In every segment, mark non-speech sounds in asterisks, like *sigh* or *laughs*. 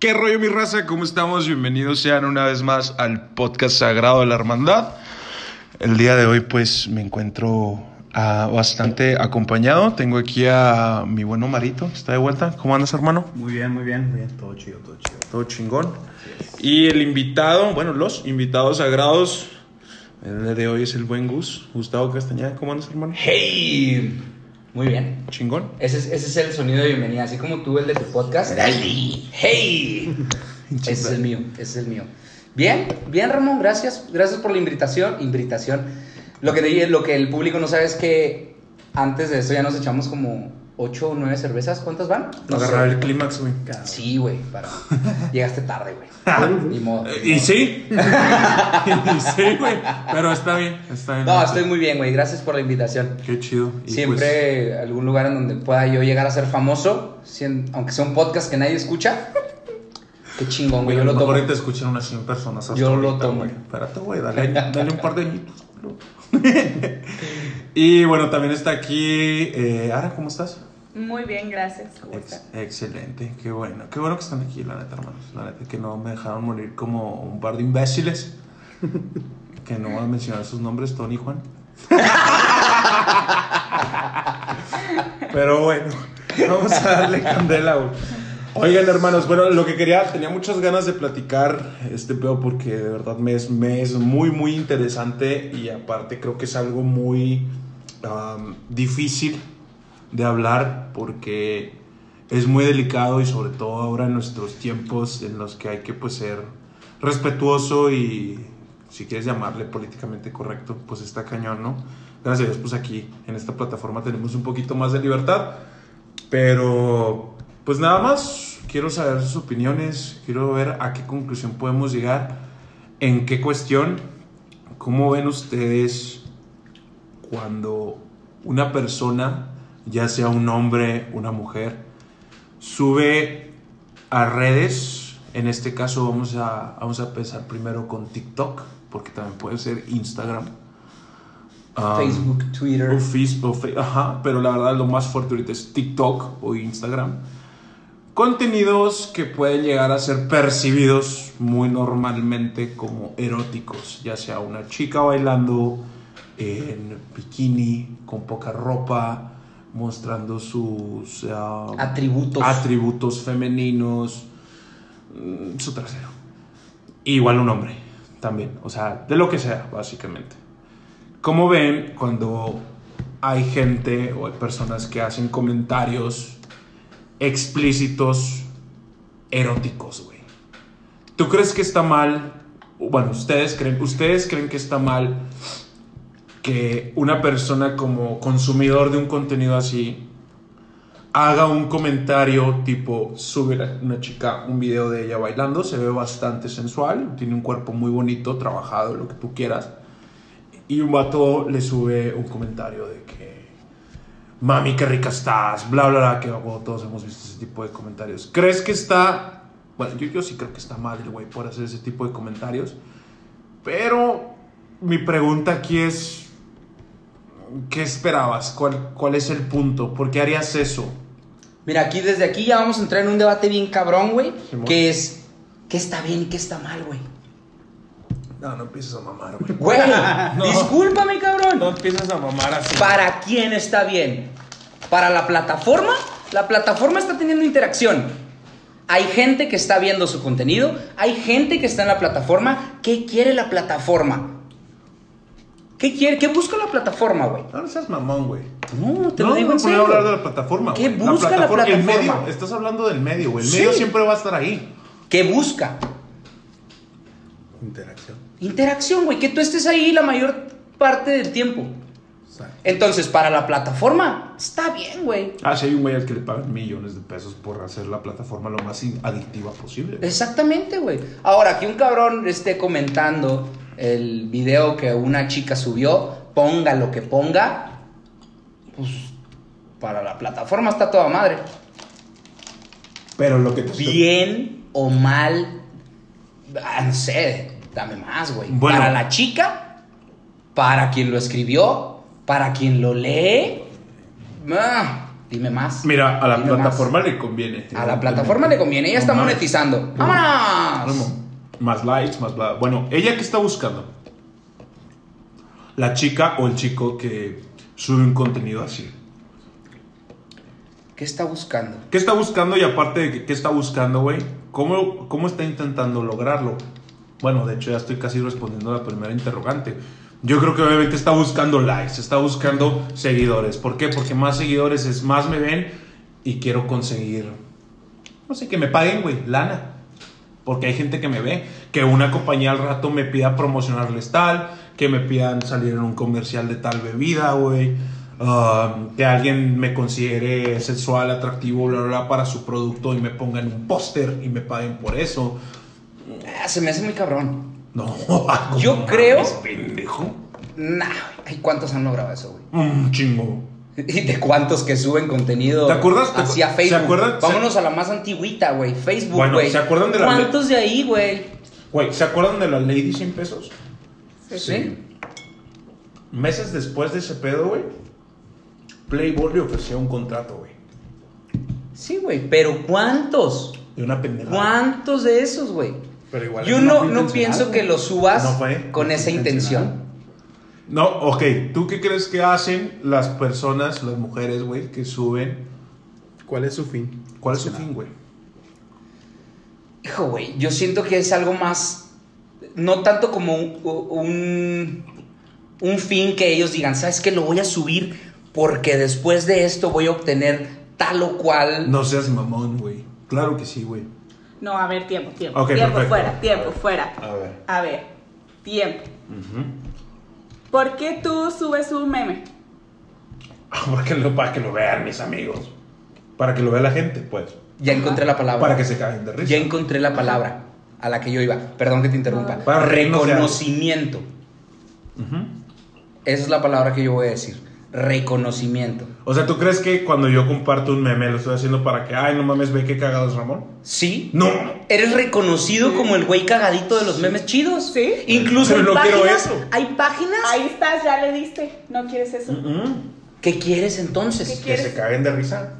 ¿Qué rollo mi raza? ¿Cómo estamos? Bienvenidos sean una vez más al podcast sagrado de la hermandad. El día de hoy pues me encuentro ah, bastante acompañado. Tengo aquí a mi buen Marito, que está de vuelta. ¿Cómo andas hermano? Muy bien, muy bien, muy bien. Todo chido, todo chido. Todo chingón. Y el invitado, bueno, los invitados sagrados. El día de hoy es el buen Gus, Gustavo Castañeda. ¿Cómo andas hermano? ¡Hey! Muy bien. Chingón. Ese es, ese es el sonido de bienvenida, así como tú el de tu podcast. ¡Hey! *laughs* ese es el mío, ese es el mío. Bien, bien Ramón, gracias. Gracias por la invitación. Invitación. Lo que, te- lo que el público no sabe es que antes de eso ya nos echamos como 8 o 9 cervezas. ¿Cuántas van? No Agarrar sé. el clímax, güey. Sí, güey, para... *laughs* Llegaste tarde, güey. Ni modo. Eh, Y sí. *laughs* y sí, güey. Pero está bien, está bien. No, estoy muy bien, güey. Gracias por la invitación. Qué chido. Y Siempre algún lugar en donde pueda yo llegar a ser famoso, aunque sea un podcast que nadie escucha. Qué chingón, pues, güey. Yo lo tomo. ahorita escuchan unas 100 personas. hasta Yo lo tomo. güey. Espérate, güey. Dale, dale un par de añitos. *laughs* y bueno, también está aquí. Eh, Ara, ¿cómo estás? Muy bien, gracias. ¿Cómo Ex- están? excelente, qué bueno. Qué bueno que están aquí, la neta, hermanos. La neta, que no me dejaron morir como un par de imbéciles. *laughs* que no voy a mencionar sus nombres, Tony y Juan. *laughs* Pero bueno, vamos a darle candela. Oigan, hermanos, bueno, lo que quería, tenía muchas ganas de platicar este pedo porque de verdad me es, me es muy, muy interesante y aparte creo que es algo muy difícil de hablar porque es muy delicado y sobre todo ahora en nuestros tiempos en los que hay que pues ser respetuoso y si quieres llamarle políticamente correcto, pues está cañón, ¿no? Gracias a Dios, pues aquí en esta plataforma tenemos un poquito más de libertad, pero pues nada más, quiero saber sus opiniones, quiero ver a qué conclusión podemos llegar, en qué cuestión, cómo ven ustedes cuando una persona, ya sea un hombre, una mujer, sube a redes, en este caso vamos a, vamos a empezar primero con TikTok, porque también puede ser Instagram. Um, Facebook, Twitter. o Facebook, ajá, pero la verdad lo más fuerte ahorita es TikTok o Instagram. Contenidos que pueden llegar a ser percibidos muy normalmente como eróticos, ya sea una chica bailando en bikini, con poca ropa, mostrando sus ah, Atributos. atributos femeninos, mm, su trasero. Igual un hombre también, o sea, de lo que sea, básicamente. ¿Cómo ven cuando hay gente o hay personas que hacen comentarios explícitos eróticos, güey? ¿Tú crees que está mal? Bueno, ustedes creen, ustedes creen que está mal que una persona como consumidor de un contenido así haga un comentario tipo sube una chica un video de ella bailando, se ve bastante sensual, tiene un cuerpo muy bonito, trabajado, lo que tú quieras. Y un vato le sube un comentario de que mami qué rica estás, bla bla bla, que bueno, todos hemos visto ese tipo de comentarios. ¿Crees que está bueno, yo, yo sí creo que está mal el güey por hacer ese tipo de comentarios, pero mi pregunta aquí es ¿qué esperabas? ¿Cuál, cuál es el punto? ¿Por qué harías eso? Mira, aquí desde aquí ya vamos a entrar en un debate bien cabrón, güey. Que es, ¿qué está bien y qué está mal, güey? No, no empieces a mamar, güey. Güey, *laughs* No. discúlpame, cabrón. No empieces a mamar así. ¿Para quién está bien? ¿Para la plataforma? La plataforma está teniendo interacción. Hay gente que está viendo su contenido, hay gente que está en la plataforma. ¿Qué quiere la plataforma? ¿Qué quiere? ¿Qué busca la plataforma, güey? No, no seas mamón, güey. No, te no, lo digo no, en serio. hablar de la plataforma, ¿Qué busca la El plataforma? medio, estás hablando del medio, güey. El Sí. medio siempre va a estar ahí. ¿Qué busca? Interacción. Interacción, güey, que tú estés ahí la mayor parte del tiempo. Exacto. Entonces, para la plataforma, está bien, güey. Ah, sí, hay un güey al que le pagan millones de pesos por hacer la plataforma lo más adictiva posible. Exactamente, güey. Ahora, que un cabrón esté comentando el video que una chica subió, ponga lo que ponga, pues para la plataforma está toda madre. Pero lo que te Bien o mal, ah, no sé, dame más, güey. Bueno. Para la chica, para quien lo escribió, para quien lo lee, ah, Dime más. Mira, a la más. plataforma le conviene. A la plataforma le conviene, ella está monetizando. No. ¡Vámonos! Más likes, más bla. Bueno, ¿ella qué está buscando? La chica o el chico que sube un contenido así. ¿Qué está buscando? ¿Qué está buscando y aparte de que, qué está buscando, güey? ¿Cómo, ¿Cómo está intentando lograrlo? Bueno, de hecho ya estoy casi respondiendo a la primera interrogante. Yo creo que obviamente está buscando likes, está buscando seguidores. ¿Por qué? Porque más seguidores es más me ven y quiero conseguir, no sé, que me paguen, güey, lana. Porque hay gente que me ve, que una compañía al rato me pida promocionarles tal, que me pidan salir en un comercial de tal bebida, güey. ah, que alguien me considere sexual, atractivo, bla, bla, bla, para su producto y me pongan un póster y me paguen por eso. Ah, se me hace muy cabrón. No, *laughs* Yo creo- mames, pendejo. Nah, ay, ¿cuántos han logrado eso, güey? Un chingo. *laughs* ¿Y de cuántos que suben contenido ¿Te acuerdas? ¿Te hacia acu- Facebook? ¿se acuerdan? Vámonos a la más antigüita, güey. Facebook, Bueno, güey. ¿se acuerdan de la- ¿Cuántos de ahí, güey? Güey, ¿se acuerdan de la Lady 100 pesos? Sí. Meses después de ese pedo, güey, Playboy le ofreció un contrato, güey. Sí, güey. Pero ¿cuántos? De una pendejada. ¿Cuántos de esos, güey? Pero igual Yo no, no pienso que lo subas No fue con esa intención. No, ok, ¿tú qué crees que hacen las personas, las mujeres, güey, que suben? ¿Cuál es su fin? ¿Cuál es su fin, güey? Hijo, güey, yo siento que es algo más, no tanto como un, un, un fin que ellos digan, ¿sabes qué? Lo voy a subir porque después de esto voy a obtener tal o cual. No seas mamón, güey. Claro que sí, güey. No, a ver, tiempo, tiempo. Tiempo perfecto. fuera, tiempo A ver. fuera. A ver. A ver, tiempo. ¿Por qué tú subes un meme? *laughs* Porque lo, para que lo vean mis amigos. Para que lo vea la gente, pues. Ya encontré la palabra. Para que se caguen de risa. Ya encontré la palabra a la que yo iba. Perdón que te interrumpa. Para. Reconocimiento. Esa es la palabra que yo voy a decir. Reconocimiento. O sea, ¿tú crees que cuando yo comparto un meme lo estoy haciendo para que, ay, no mames, ve qué cagado es Ramón? ¿Sí? No. Eres reconocido como el güey cagadito de los memes chidos. Sí. Incluso Pero hay no quiero eso. Hay páginas. Ahí estás, ya le diste. ¿No quieres eso? Mm, ¿Qué quieres entonces? ¿Qué Que se caguen de risa.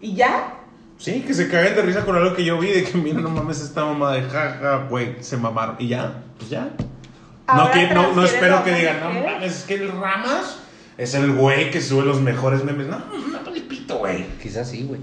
¿Y ya? Sí, que se caguen de risa con algo que yo vi, de que mira, no mames, esta mamá de jaja, güey, se mamaron. Y ya, pues ya. No, que, no, no espero que digan, no mames, es que el Ramas es el güey que sube los mejores memes. No, no, no, pito, güey. Quizás sí, güey.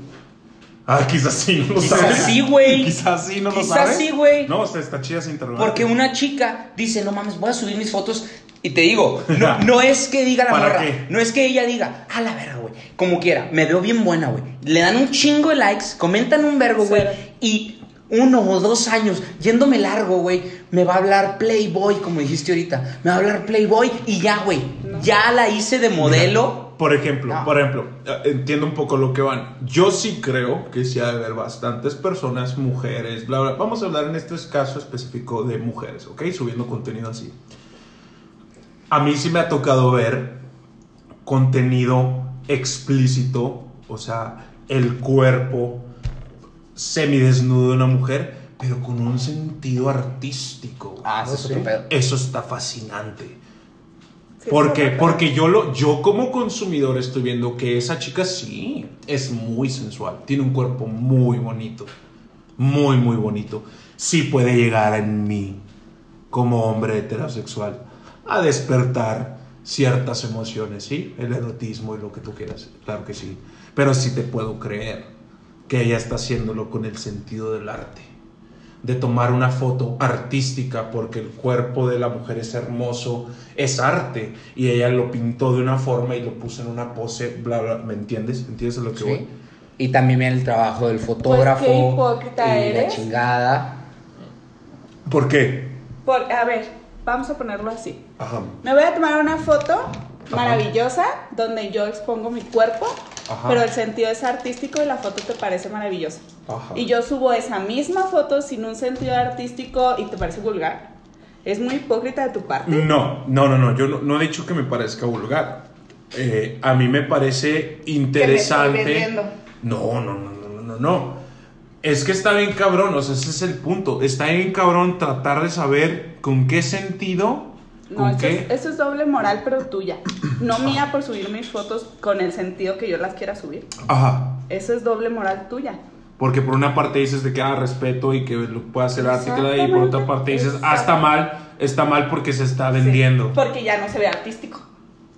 Ah, quizás sí, no lo Quizás sabes. sí, güey. Quizás sí, no lo Quizás sabes. sí, güey. No, o sea, está chida esa interrogante. Porque una chica dice, no mames, voy a subir mis fotos. Y te digo, no, *laughs* no es que diga la ¿Para morra, qué? no es que ella diga, a la verga, güey, como quiera, me veo bien buena, güey. Le dan un chingo de likes, comentan un vergo, güey, y uno o dos años, yéndome largo, güey, me va a hablar Playboy, como dijiste ahorita, me va a hablar Playboy y ya, güey, No. Ya la hice de modelo. Por ejemplo, No. por ejemplo, eh, entiendo un poco lo que van. Yo sí creo que sí ha de haber bastantes personas, mujeres, bla, bla. Vamos a hablar en este caso específico de mujeres, ¿ok? Subiendo contenido así. A mí sí me ha tocado ver contenido explícito, o sea, el cuerpo semidesnudo de una mujer, pero con un sentido artístico. Ah, ese es otro pedo. Eso está fascinante. ¿Por qué? Porque yo, lo, yo como consumidor estoy viendo que esa chica sí es muy sensual, tiene un cuerpo muy bonito, muy, muy bonito. Sí puede llegar en mí, como hombre heterosexual, a despertar ciertas emociones, ¿sí? El erotismo y lo que tú quieras, claro que sí. Pero sí te puedo creer que ella está haciéndolo con el sentido del arte de tomar una foto artística porque el cuerpo de la mujer es hermoso, es arte y ella lo pintó de una forma y lo puso en una pose, bla, bla, ¿me entiendes? ¿Entiendes a lo que voy? Sí. Y también viene el trabajo del fotógrafo. Pues qué hipócrita y la eres. chingada. ¿Por qué? Por- a ver, vamos a ponerlo así. Ajá. Me voy a tomar una foto maravillosa donde yo expongo mi cuerpo, Ajá. pero el sentido es artístico y la foto te parece maravillosa. Ajá. Y yo subo esa misma foto sin un sentido artístico y te parece vulgar. Es muy hipócrita de tu parte. No, no, no, no, yo no, no he dicho que me parezca vulgar. Eh, a mí me parece interesante. vendiendo. No, no, no, no, no, no, no. Es que está bien cabrón, o sea, ese es el punto. Está bien cabrón tratar de saber con qué sentido No, ¿Con eso qué? es, eso es doble moral, pero tuya. No mía por subir mis fotos con el sentido que yo las quiera subir. Ajá. Eso es doble moral tuya. Porque por una parte dices de que ah, respeto y que lo puede hacer y por otra parte dices, ah, está mal, está mal porque se está vendiendo. Sí, porque ya no se ve artístico.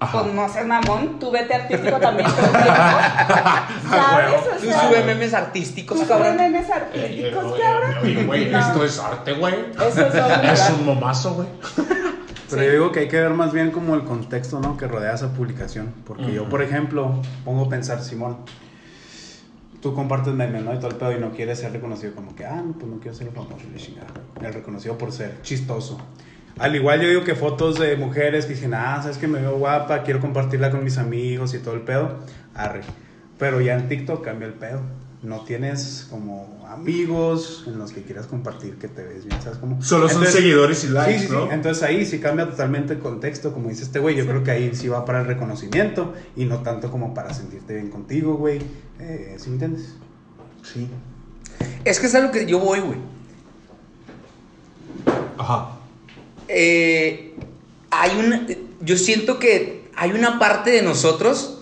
Ajá. Pues no seas mamón, tú vete artístico también. *laughs* ¿Sabes? O Tú sea, sube memes artísticos, tú cabrón. sube memes artísticos, cabrón. Oye, güey, No. esto es arte, güey. Eso es Es un momazo, güey. *laughs* Pero yo digo que hay que ver más bien como el contexto, ¿no? Que rodea esa publicación. Porque yo, por ejemplo, pongo a pensar, Simón, tú compartes memes, ¿no? Y todo el pedo y no quieres ser reconocido como que, ah, no, pues no quiero ser famoso. El reconocido por ser chistoso. Al igual yo digo que fotos de mujeres que dicen, ah, sabes que me veo guapa, quiero compartirla con mis amigos y todo el pedo, arre. Pero ya en TikTok cambia el pedo. No tienes como amigos en los que quieras compartir que te ves bien, ¿sabes cómo? Solo son seguidores y likes, sí, sí, sí. ¿no? Entonces ahí sí cambia totalmente el contexto, como dice este güey. Yo creo que ahí sí va para el reconocimiento y no tanto como para sentirte bien contigo, güey. Eh, ¿Sí me entiendes? Sí. Es que es a lo que yo voy, güey. Ajá. Eh, hay una. Yo siento que hay una parte de nosotros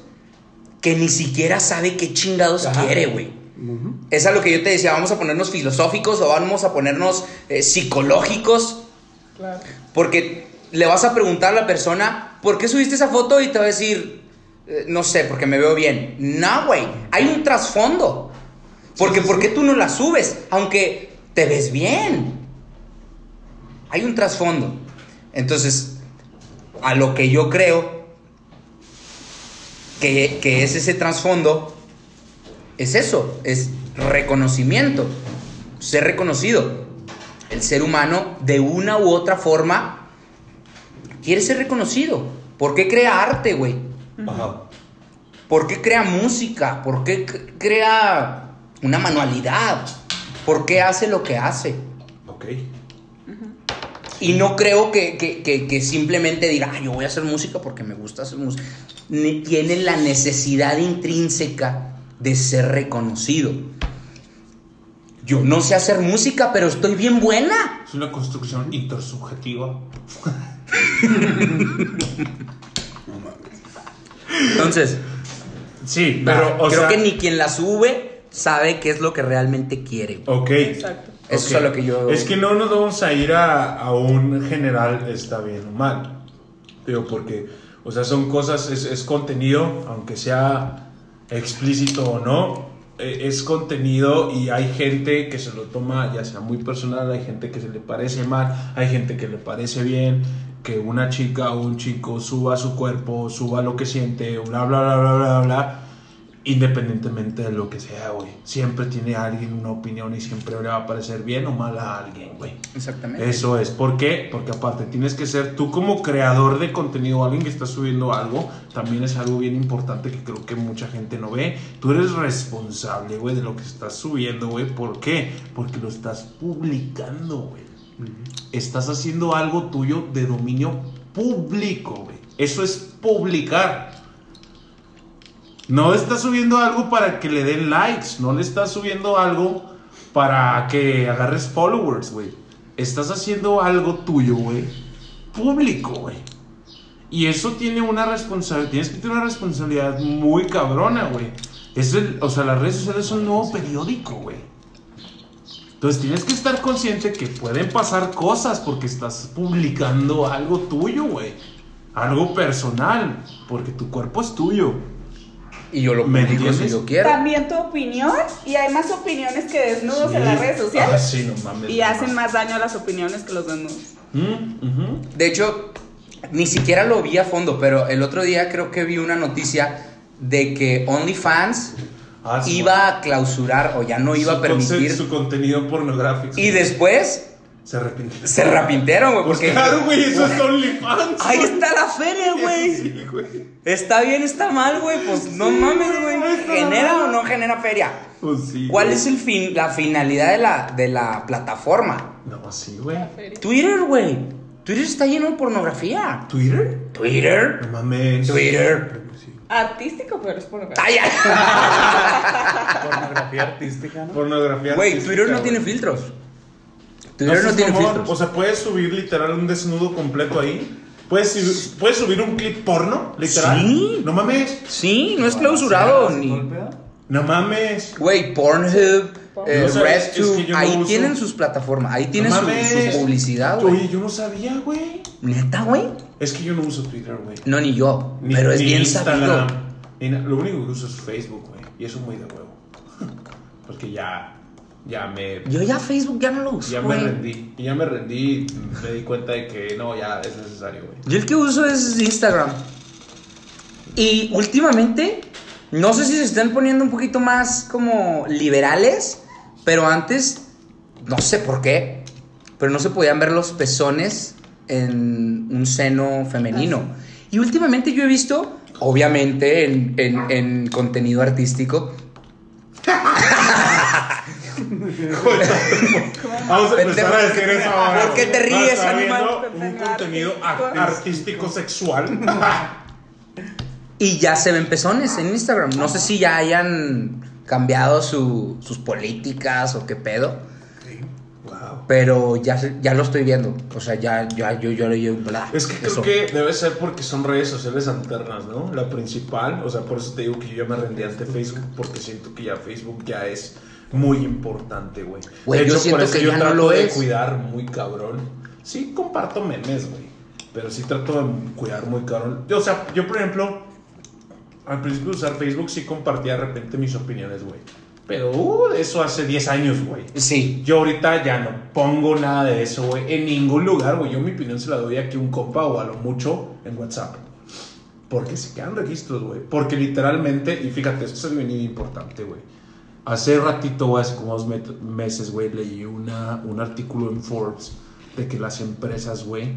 que ni siquiera sabe qué chingados Ajá. quiere, güey. Es a lo que yo te decía, vamos a ponernos filosóficos o vamos a ponernos eh, psicológicos. Claro. Porque le vas a preguntar a la persona, ¿por qué subiste esa foto? Y te va a decir, "Eh, no sé, porque me veo bien. No, güey, hay un trasfondo. Porque, ¿por qué tú no la subes? Aunque te ves bien. Hay un trasfondo. Entonces, a lo que yo creo que, que es ese trasfondo, es eso, es reconocimiento, ser reconocido. El ser humano, de una u otra forma, quiere ser reconocido. ¿Por qué crea arte, güey? Ajá. ¿Por qué crea música? ¿Por qué crea una manualidad? ¿Por qué hace lo que hace? Ok. Y no creo que, que- que- que simplemente diga, "Ah, yo voy a hacer música porque me gusta hacer música. Tiene la necesidad intrínseca de ser reconocido. Yo no sé hacer música, pero estoy bien buena. Es una construcción intersubjetiva. Entonces, Sí, pero, o creo sea. que ni quien la sube sabe qué es lo que realmente quiere. Ok. Exacto. Eso es a lo que yo... Es que no nos vamos a ir a, a un general está bien o mal. Digo, porque, o sea, son cosas, es, es contenido, aunque sea explícito o no, eh, es contenido y hay gente que se lo toma ya sea muy personal, hay gente que se le parece mal, hay gente que le parece bien, que una chica o un chico suba su cuerpo, suba lo que siente, bla, bla, bla, bla, bla, bla. Independientemente de lo que sea, güey. Siempre tiene alguien una opinión y siempre le va a parecer bien o mal a alguien, güey. Exactamente. Eso es. ¿Por qué? Porque aparte tienes que ser tú como creador de contenido, alguien que está subiendo algo, también es algo bien importante que creo que mucha gente no ve. Tú eres responsable, güey, de lo que estás subiendo, güey. ¿Por qué? Porque lo estás publicando, güey. Estás haciendo algo tuyo de dominio público, güey. Eso es publicar. No estás subiendo algo para que le den likes, no le estás subiendo algo para que agarres followers, güey. Estás haciendo algo tuyo, güey. Público, güey. Y eso tiene una responsabilidad, tienes que tener una responsabilidad muy cabrona, güey. Es el, o sea, las redes sociales son un nuevo periódico, güey. Entonces tienes que estar consciente que pueden pasar cosas porque estás publicando algo tuyo, güey. Algo personal, porque tu cuerpo es tuyo. Y yo lo ¿Me publico si yo quiero. También tu opinión, y hay más opiniones que desnudos en las redes Ah, sociales. sí, no mames. y no hacen más daño a las opiniones que los desnudos. Mm. De hecho, ni siquiera lo vi a fondo, pero el otro día creo que vi una noticia de que OnlyFans Ah, sí, iba a clausurar o ya no iba Su a permitir. Su contenido pornográfico. Y después Se arrepintió. se arrepintieron, güey, Pues porque claro, güey, eso es OnlyFans. ahí está la feria, güey. Sí, güey. Está bien, está mal, güey, pues no mames, güey. ¿Genera o no genera feria? Pues sí. ¿Cuál es el fin, la finalidad de la, de la plataforma? No, sí, güey. Twitter, güey. Twitter está lleno de pornografía. ¿Twitter? Twitter. No mames. Twitter. Artístico, pero es pornografía. Ay, ay. *laughs* *laughs* Pornografía artística, ¿no? Pornografía. Güey, Twitter no tiene filtros. Twitter no, tiene mamón. filtros. O sea, puedes subir literal un desnudo completo ahí. ¿Puedes, subir- ¿Puedes subir un clip porno? Literal. Sí. No mames. Sí, no es clausurado. ¿Todo Ni... No mames. Güey, Pornhub, eh, No sabes, es RedTube, que no ahí uso. tienen sus plataformas, ahí tienen No su, publicidad, güey. Oye, yo no sabía, güey. Neta, güey. Es que yo no uso Twitter, güey. No, ni yo, Ni- pero es ni bien Instagram. sabido. Lo único que uso es Facebook, güey. Y eso muy de huevo. *laughs* Porque ya, ya me, Yo ya Facebook ya no lo uso, ya me rendí. Y ya me rendí y me di cuenta de que no, ya es necesario, güey. Yo el que uso es Instagram. Y últimamente, no sé si se están poniendo un poquito más como liberales, pero antes, no sé por qué, pero no se podían ver los pezones en un seno femenino. Y últimamente yo he visto, obviamente en, en- en contenido artístico, *laughs* Vamos a empezar a decir eso ahora. ¿Por qué te ríes, animal? Un contenido ar- artístico sexual. Y ya se ven pezones en Instagram. No sé si ya hayan cambiado su- sus políticas o qué pedo. wow. Pero ya, ya lo estoy viendo. O sea, ya, ya yo, yo, yo, bla, Es que creo que debe ser porque son redes sociales alternas, ¿no? La principal, o sea, por eso te digo que yo ya me rendí ante Facebook, porque siento que ya Facebook ya es muy importante, güey. Güey, yo hecho, siento por eso que yo ya no trato lo de es. cuidar muy cabrón. Sí, comparto memes, güey. Pero sí trato de cuidar muy cabrón. O sea, yo, por ejemplo, al principio de usar Facebook sí compartía de repente mis opiniones, güey. Pero uh, eso hace 10 años, güey. Sí. Yo ahorita ya no pongo nada de eso, güey. En ningún lugar, güey. Yo mi opinión se la doy aquí a un compa o a lo mucho en WhatsApp. Porque se quedan registros, güey. Porque literalmente, y fíjate, esto es bien importante, güey. Hace ratito, hace como dos meses, güey, leí una, un artículo en Forbes de que las empresas, güey,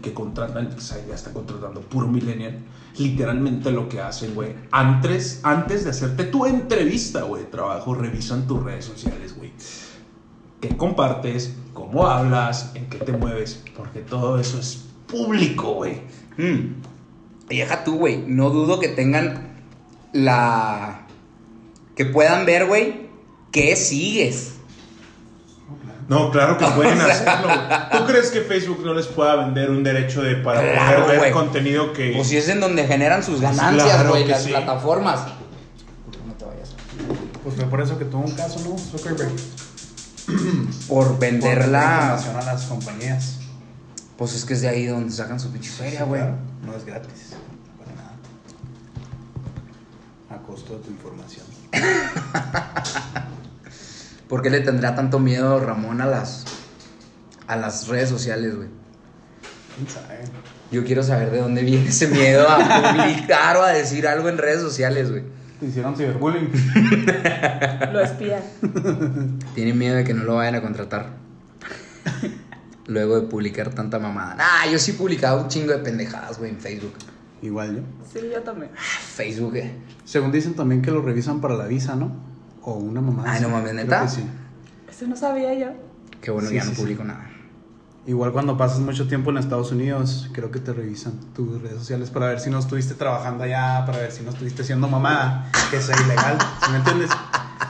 que contratan, o sea, ya están contratando puro millennial, literalmente lo que hacen, güey, antes, antes de hacerte tu entrevista, güey, de trabajo, revisan tus redes sociales, güey. ¿Qué compartes? ¿Cómo hablas? ¿En qué te mueves? Porque todo eso es público, güey. Mm. Y deja tú, güey. No dudo que tengan la. Que puedan ver, güey, qué sigues. No, claro que *laughs* pueden O sea- hacerlo. güey. ¿Tú crees que Facebook no les pueda vender un derecho de para Claro, poder ver contenido que... Pues si es en donde generan sus ganancias, Claro güey, las sí. plataformas. No te vayas. Pues fue por eso que tuvo un caso, ¿no? Zuckerberg. *clears throat* Por Por venderla. información a las compañías. Pues es que es de ahí donde sacan su pinche feria, güey. Claro, No es gratis. Para nada. A costo de tu información. *laughs* ¿Por qué le tendrá tanto miedo Ramón a las a las redes sociales, güey? Yo quiero saber de dónde viene ese miedo a publicar o a decir algo en redes sociales, güey. Te hicieron ciberbullying. Lo espían. *laughs* Tiene miedo de que no lo vayan a contratar. Luego de publicar tanta mamada. Ah, yo sí publicaba un chingo de pendejadas, güey, en Facebook. Igual yo. Sí, yo también. Facebook, eh. Según dicen también que lo revisan para la visa, ¿no? O una mamá. Ay, no mames, ¿neta? que sí. Eso no sabía yo. Qué bueno, Sí, ya sí, no sí. publico nada. Igual cuando pasas mucho tiempo en Estados Unidos, creo que te revisan tus redes sociales para ver si no estuviste trabajando allá, para ver si no estuviste siendo mamá, que es ilegal. ¿Sí me entiendes?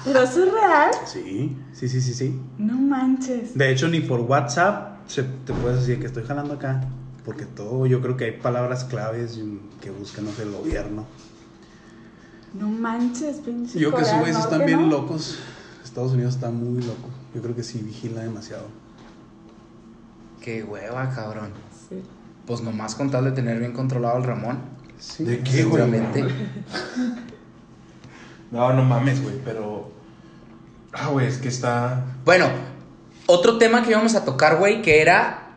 Pero eso es real. Sí, sí, sí, sí, sí. No manches. De hecho, ni por WhatsApp se- te puedes decir que estoy jalando acá. Porque todo, yo creo que hay palabras claves que buscan no sé, el gobierno. No manches, pinche. Yo que del güeyes están bien ¿no? locos. Estados Unidos está muy loco. Yo creo que sí vigila demasiado. Qué hueva, cabrón. Sí. Pues nomás con tal de tener bien controlado al Ramón. Sí. ¿De qué, güey? Seguramente. *laughs* No, no mames, güey, pero... Ah, güey, es que está... Bueno, otro tema que íbamos a tocar, güey, que era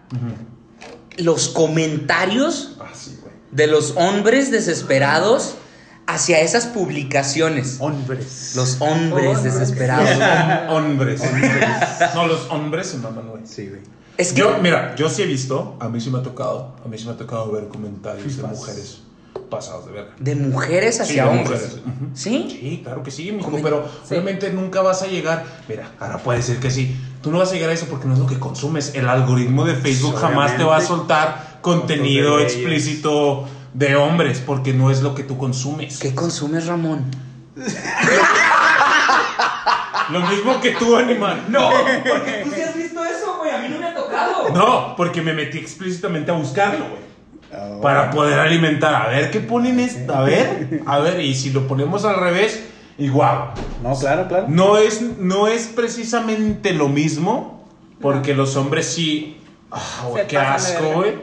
los comentarios Ah, sí, güey. de los hombres desesperados hacia esas publicaciones. Hombres. Los hombres Hombres. desesperados. *laughs* Hom- hombres. No, los hombres se maman, güey. Sí, güey. Es que Yo, mira, yo sí he visto, a mí sí me ha tocado, a mí sí me ha tocado ver comentarios de mujeres pasados de verga. de mujeres Sí, hacia de hombres. mujeres. Ujú. ¿Sí? Sí, claro que sí, mijo, pero Sí. obviamente nunca vas a llegar. Mira, ahora puede ser que sí. Tú no vas a llegar a eso porque no es lo que consumes. El algoritmo de Facebook jamás te va a soltar contenido de explícito de hombres porque no es lo que tú consumes. ¿Qué consumes, Ramón? Lo mismo que tú, animal. No, porque tú sí has visto eso, güey. A mí no me ha tocado. No, porque me metí explícitamente a buscarlo, güey. Oh. Para poder alimentar. A ver qué ponen esto. A ver, a ver, y si lo ponemos al revés, igual. No, claro, claro. No es, no es precisamente lo mismo, porque los hombres sí. Ah, güey, Se qué asco, güey.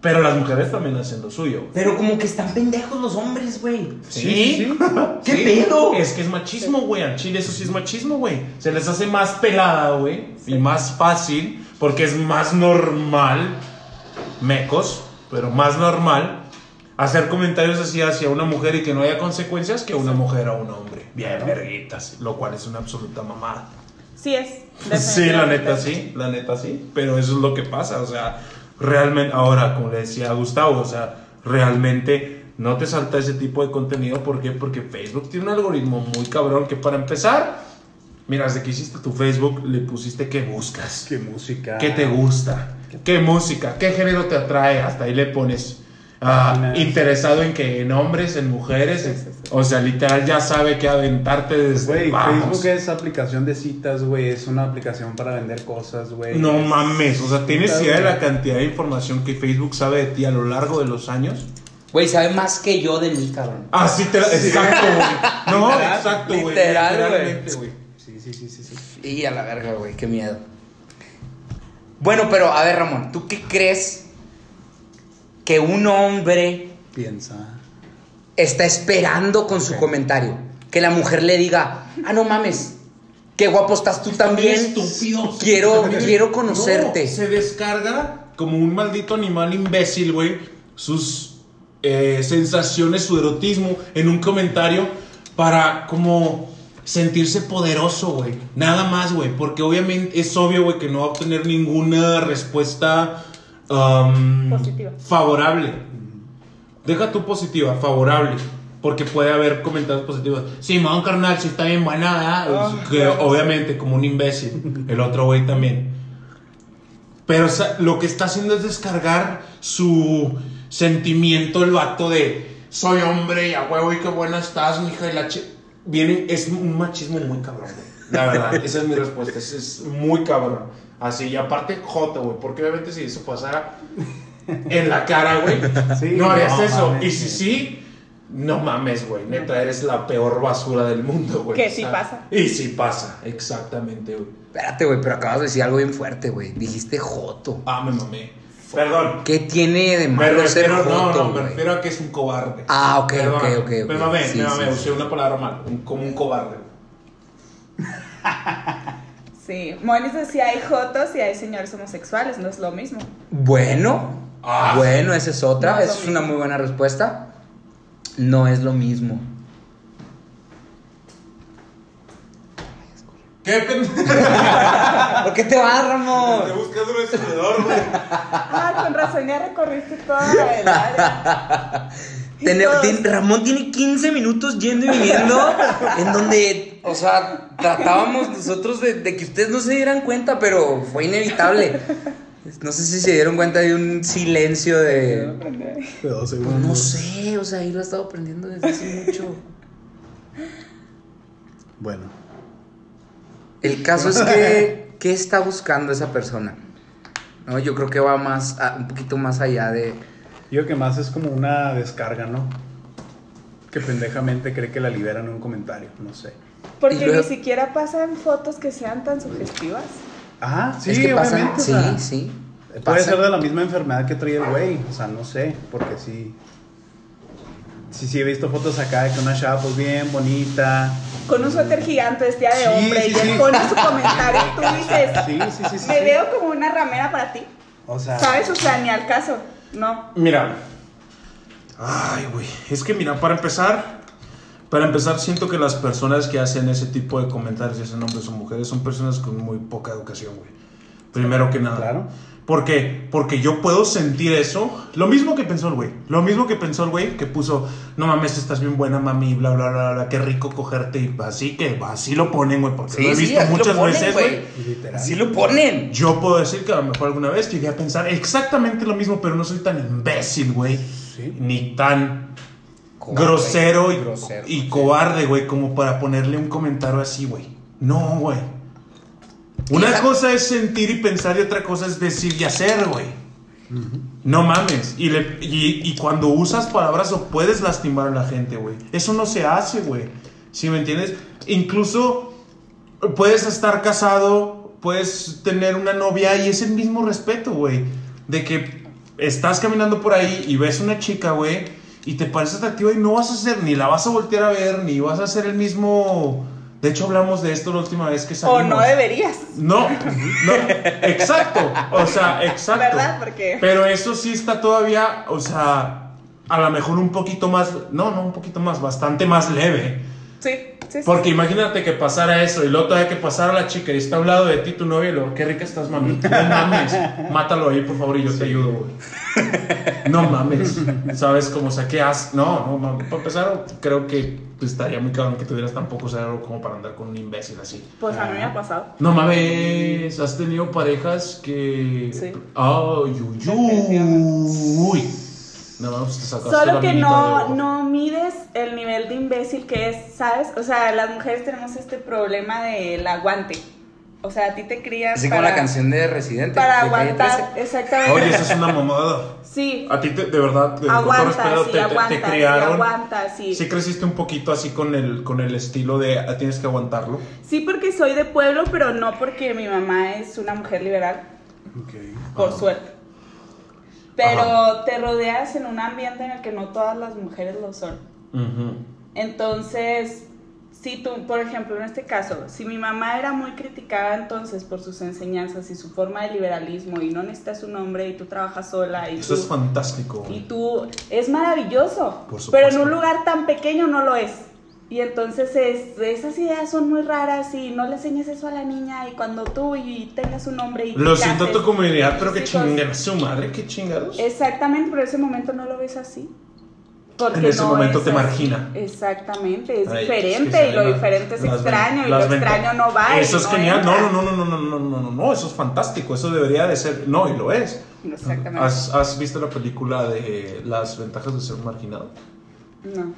Pero las mujeres también hacen lo suyo. Pero como que están pendejos los hombres, güey. Sí. *laughs* ¿Qué Sí. pedo? Es que es machismo, güey. Al chile eso sí es machismo, güey. Se les hace más pelada, güey. Y más fácil. Porque es más normal. Mecos. Pero más normal. Hacer comentarios así hacia una mujer y que no haya consecuencias que una mujer a un hombre. Bien, verguitas. Lo cual es una absoluta mamada. Sí es. *laughs* Sí, la neta sí, la neta sí, pero eso es lo que pasa, o sea, realmente, ahora, como le decía a Gustavo, o sea, realmente no te salta ese tipo de contenido, ¿por qué? Porque Facebook tiene un algoritmo muy cabrón que para empezar, mira, desde que hiciste tu Facebook, le pusiste qué buscas, Qué música. qué te gusta, qué música, qué género te atrae, hasta ahí le pones... ah, interesado en que en hombres, en mujeres, Sí, sí, sí. o sea, literal ya sabe que aventarte desde Güey, vamos. Facebook es aplicación de citas, güey. Es una aplicación para vender cosas, güey. No Es- mames, o sea, tienes idea de la cantidad de información que Facebook sabe de ti a lo largo de los años. Güey, sabe más que yo de mí, cabrón. Ah, sí, te, exacto, güey. No, Literal, exacto, güey. literal, güey. literalmente, güey. Sí, sí, sí, sí. sí. Y a la verga, güey, qué miedo. Bueno, pero a ver, Ramón, ¿tú qué crees que un hombre Piensa. está esperando con su comentario? Que la mujer le diga, ah, no mames, qué guapo estás tú también. Estúpido. Quiero, *laughs* quiero conocerte. No, se descarga como un maldito animal imbécil, güey, sus eh, sensaciones, su erotismo en un comentario para como sentirse poderoso, güey. Nada más, güey, porque obviamente es obvio, güey, que no va a obtener ninguna respuesta um, Positiva. favorable. Deja tu positiva, favorable. Porque puede haber comentarios positivos. Simón, carnal, si está bien buena, ¿verdad? Ah, que obviamente, como un imbécil. El otro güey también. Pero o sea, lo que está haciendo es descargar su sentimiento, el vato de soy hombre y a huevo y qué buena estás, mija y la chi-". Viene, es un machismo muy cabrón, güey. La verdad, esa es mi respuesta. Es, es muy cabrón. Así, y aparte, jota, güey. Porque obviamente si eso pasara en la cara, güey, Sí, no harías no eso. mames. Y si sí, no mames, güey. Neta, eres la peor basura del mundo, güey. Que sí pasa. Y sí pasa, exactamente, güey. Espérate, güey, pero acabas de decir algo bien fuerte, güey. Dijiste joto. Ah, me mamé. Perdón. ¿Qué tiene de Me malo ser refiero, no, joto, no, me güey? refiero a que es un cobarde. Ah, ok, Perdón, ok, ok, ok. Me mamé, Sí, me mamé, sí, usé sí. una palabra mal, un- como un cobarde. *laughs* Sí, Monis decía hay jotos y hay señores homosexuales, no es lo mismo. Bueno, Ah. bueno, esa es otra. No es lo esa es una muy buena respuesta. No es lo mismo. ¿Qué pendejo? *laughs* ¿Por qué te vas, Ramón? Te buscas un encendedor, güey. Ah, con razón ya recorriste toda la área. *laughs* Ramón tiene 15 minutos yendo y viniendo *laughs* en donde, o sea, tratábamos nosotros de, de que ustedes no se dieran cuenta, pero fue inevitable. No sé si se dieron cuenta de un silencio de... De dos Pues segundos. no sé, o sea, ahí lo he estado aprendiendo desde hace mucho. Bueno. El caso es que, ¿qué está buscando esa persona? No, yo creo que va más, a- un poquito más allá de... Yo que más es como una descarga, ¿no? Que pendejamente cree que la liberan en un comentario, no sé. Porque ni siquiera pasan fotos que sean tan sugestivas. Ah, sí, es que pasa, obviamente. o sí, sea, sí. Puede pasa. ser de la misma enfermedad que trae el güey, o sea, no sé, porque sí. Sí, sí, he visto fotos acá de que una chava, pues bien bonita. Con un suéter gigante vestida de Sí, hombre sí, y él sí. pone su comentario y tú *laughs* dices, Sí, sí, sí, sí. me sí. veo como una ramera para ti. O sea, ¿Sabes? O sea, ni al caso. No. Mira. Ay, güey. Es que mira, para empezar, para empezar, siento que las personas que hacen ese tipo de comentarios, ya sean hombres o mujeres, son personas con muy poca educación, güey. Primero que nada. Claro. ¿Por qué? Porque yo puedo sentir eso. Lo mismo que pensó el güey. Lo mismo que pensó el güey que puso, no mames, estás bien buena, mami, bla, bla, bla, bla, qué rico cogerte. Y así que así lo ponen, güey, porque Sí, lo he sí, visto lo muchas ponen, veces, güey. Así lo ponen. Yo puedo decir que a lo mejor alguna vez llegué a pensar exactamente lo mismo, pero no soy tan imbécil, güey. Sí. Ni tan Cobarde, grosero y, grosero. y cobarde, güey, como para ponerle un comentario así, güey. No, güey. Una cosa es sentir y pensar y otra cosa es decir y hacer, güey. No mames. Y, le- y, y cuando usas palabras o puedes lastimar a la gente, güey. Eso no se hace, güey. ¿Sí me entiendes? Incluso puedes estar casado, puedes tener una novia y es el mismo respeto, güey. De que estás caminando por ahí y ves una chica, güey, y te parece atractiva y no vas a hacer, ni la vas a voltear a ver, ni vas a hacer el mismo... De hecho, hablamos de esto la última vez que O salimos. no deberías. No, no, exacto, o sea, *laughs* exacto. ¿Verdad? Porque- Pero eso sí está todavía, o sea, a lo mejor un poquito más, no, no, un poquito más, bastante más leve. Sí, sí, sí. Porque imagínate que pasara eso y luego todavía que pasara la chica y está a un lado de ti tu novia y luego, qué rica estás, mami. No mames, mátalo ahí, por favor, y yo te ayudo, güey. No mames, ¿sabes? Como, o sea, ¿qué haces? No, no mames. Para empezar, creo que pues, estaría muy cabrón que tuvieras tan poco cerebro como para andar con un imbécil así. Pues a mí me ha pasado. No mames, has tenido parejas que. Sí. Ay, uy, uy, uy. No, pues te sacaste Solo la que no, de no mides el nivel de imbécil que es, ¿sabes? O sea, las mujeres tenemos este problema del aguante. O sea, a ti te crían Así para, como la canción de Residente. para aguantar, 13. exactamente. Oye, eso es una mamada. Sí, A ti, te- de verdad, de- respeto, sí, te, te- te aguantas, sí, criaron. aguantas, sí. Sí creciste un poquito así con el, con el estilo de ah, tienes que aguantarlo. Sí, porque soy de pueblo, pero no porque mi mamá es una mujer liberal, Ok. por Ajá. suerte. Pero Ajá. te rodeas en un ambiente en el que no todas las mujeres lo son. Ujú. Entonces, si tú, por ejemplo, en este caso, si mi mamá era muy criticada entonces por sus enseñanzas y su forma de liberalismo y no necesitas un hombre y tú trabajas sola y Eso tú, es fantástico. y tú es maravilloso, Por pero en un lugar tan pequeño no lo es. Y entonces es- esas ideas son muy raras y no le enseñes eso a la niña y cuando tú y tengas un hombre y Lo siento cases, tu comunidad, pero que a su madre, qué chingados. Exactamente, pero ese momento no lo ves así. Porque En ese no momento es te margina. Exactamente, es Ay, diferente es que y lo diferente es extraño y lo extraño no va. Eso es no genial. entra. No, no, no, no, no, no, no, no, no, eso es fantástico. Eso debería de ser. No, y lo es. Exactamente. ¿Has, has visto la película de las ventajas de ser marginado? No,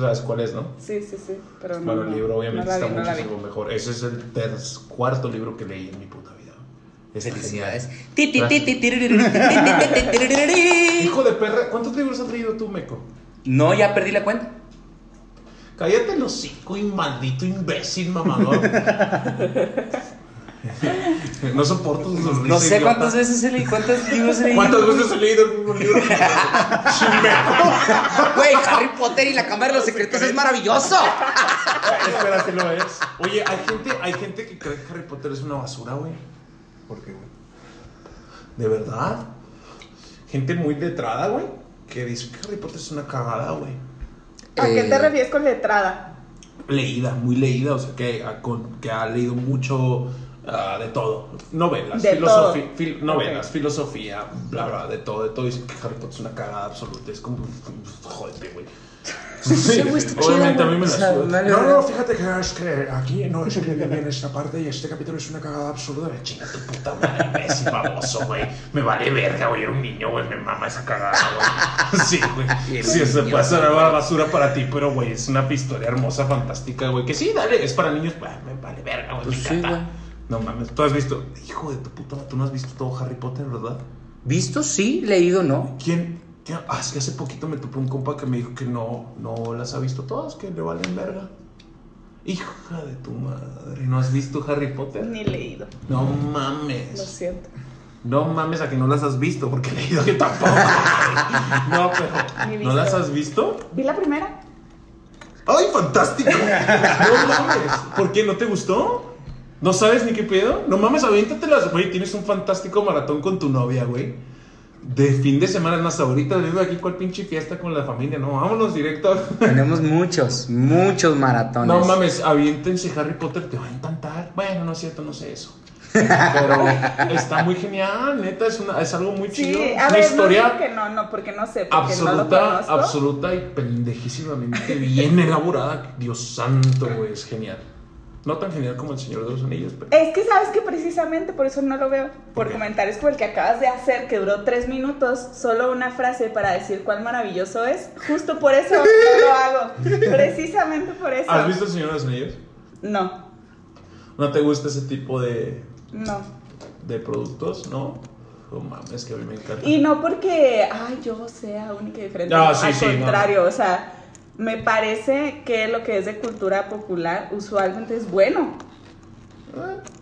sabes cuál es, ¿no? sí, sí, sí, pero no. El libro obviamente no está muchísimo mejor. Ese es el tercer, cuarto libro que leí en mi puta vida. Felicidades. Hijo de perra, ¿cuántos libros has leído tú, Meco? No, ya perdí la cuenta. Cállate el hocico y maldito imbécil mamador. no soporto sus No sé idiota. cuántas veces he leído, cuántos libros he leído. ¿Cuántas veces he leído el mismo libro? Güey, Harry Potter y la Cámara de los Secretos es maravilloso. Espera, que lo es. Oye, hay gente, hay gente que cree que Harry Potter es una basura, güey. ¿Por qué, güey? ¿De verdad? Gente muy letrada, güey. Que dice que Harry Potter es una cagada, güey. ¿A qué te Eh, refieres con letrada? Leída, muy leída, o sea, que, ha- con- que ha leído mucho ah, de todo. Novelas, De filosofi- todo. fil- novelas, filosofía, bla, bla, de todo, de todo. Dicen que Harry Potter es una cagada absoluta. Es como, jódete, güey. Sí, obviamente chido, a mí me la suda. No, no, fíjate que es que aquí no escribe bien esta parte y este capítulo es una cagada absurda. Chinga tu puta madre, imbécil, baboso, güey. Me vale verga, güey. Era un niño, güey. Me mama esa cagada, güey. Sí, güey. *laughs* Sí, se sonar una basura para ti, pero, güey, es una historia hermosa, fantástica, güey. Que sí, dale, es para niños. Bah, me vale verga, güey. Pues me sí, encanta. güey. No mames, tú has visto. Hijo de tu puta, madre, tú no has visto todo Harry Potter, ¿verdad? ¿Visto? Sí, leído, no. ¿Quién? Ah, es que hace poquito me topé un compa que me dijo que no, no las ha visto todas, que le valen verga. Hija de tu madre, ¿no has visto Harry Potter? Ni leído. No Lo mames. siento. No mames a que no las has visto, porque he leído yo tampoco. *laughs* no, pero. ¿No las has visto? Vi la primera. ¡Ay, fantástico! *laughs* No mames. ¿Por qué? ¿No te gustó? ¿No sabes ni qué pedo? No mames, aviéntatelas, güey. Tienes un fantástico maratón con tu novia, güey. De fin de semana, más ahorita vengo aquí cuál pinche fiesta con la familia. No, vámonos directo. Tenemos muchos, muchos maratones. No mames, aviéntense Harry Potter, te va a encantar. Bueno, no es cierto, no sé eso. Pero está muy genial, neta, es, una, es algo muy chido. Sí, a una ver, historia no que no, no, porque no sé, porque no lo absoluta, absoluta y pendejísimamente bien *laughs* elaborada. Dios santo, güey, es genial. No tan genial como El Señor de los Anillos, pero... Es que sabes que precisamente por eso no lo veo. ¿Por comentarios como el que acabas de hacer, que duró tres minutos, solo una frase para decir cuán maravilloso es. Justo por eso no lo hago. *laughs* Precisamente por eso. ¿Has visto El Señor de los Anillos? No. ¿No te gusta ese tipo de, No. de productos? No. No mames, que a mí me encanta. Y no porque, ay, yo sea única y diferente. Ah, No, sí, al sí, no. contrario, o sea, me parece que lo que es de cultura popular usualmente es bueno.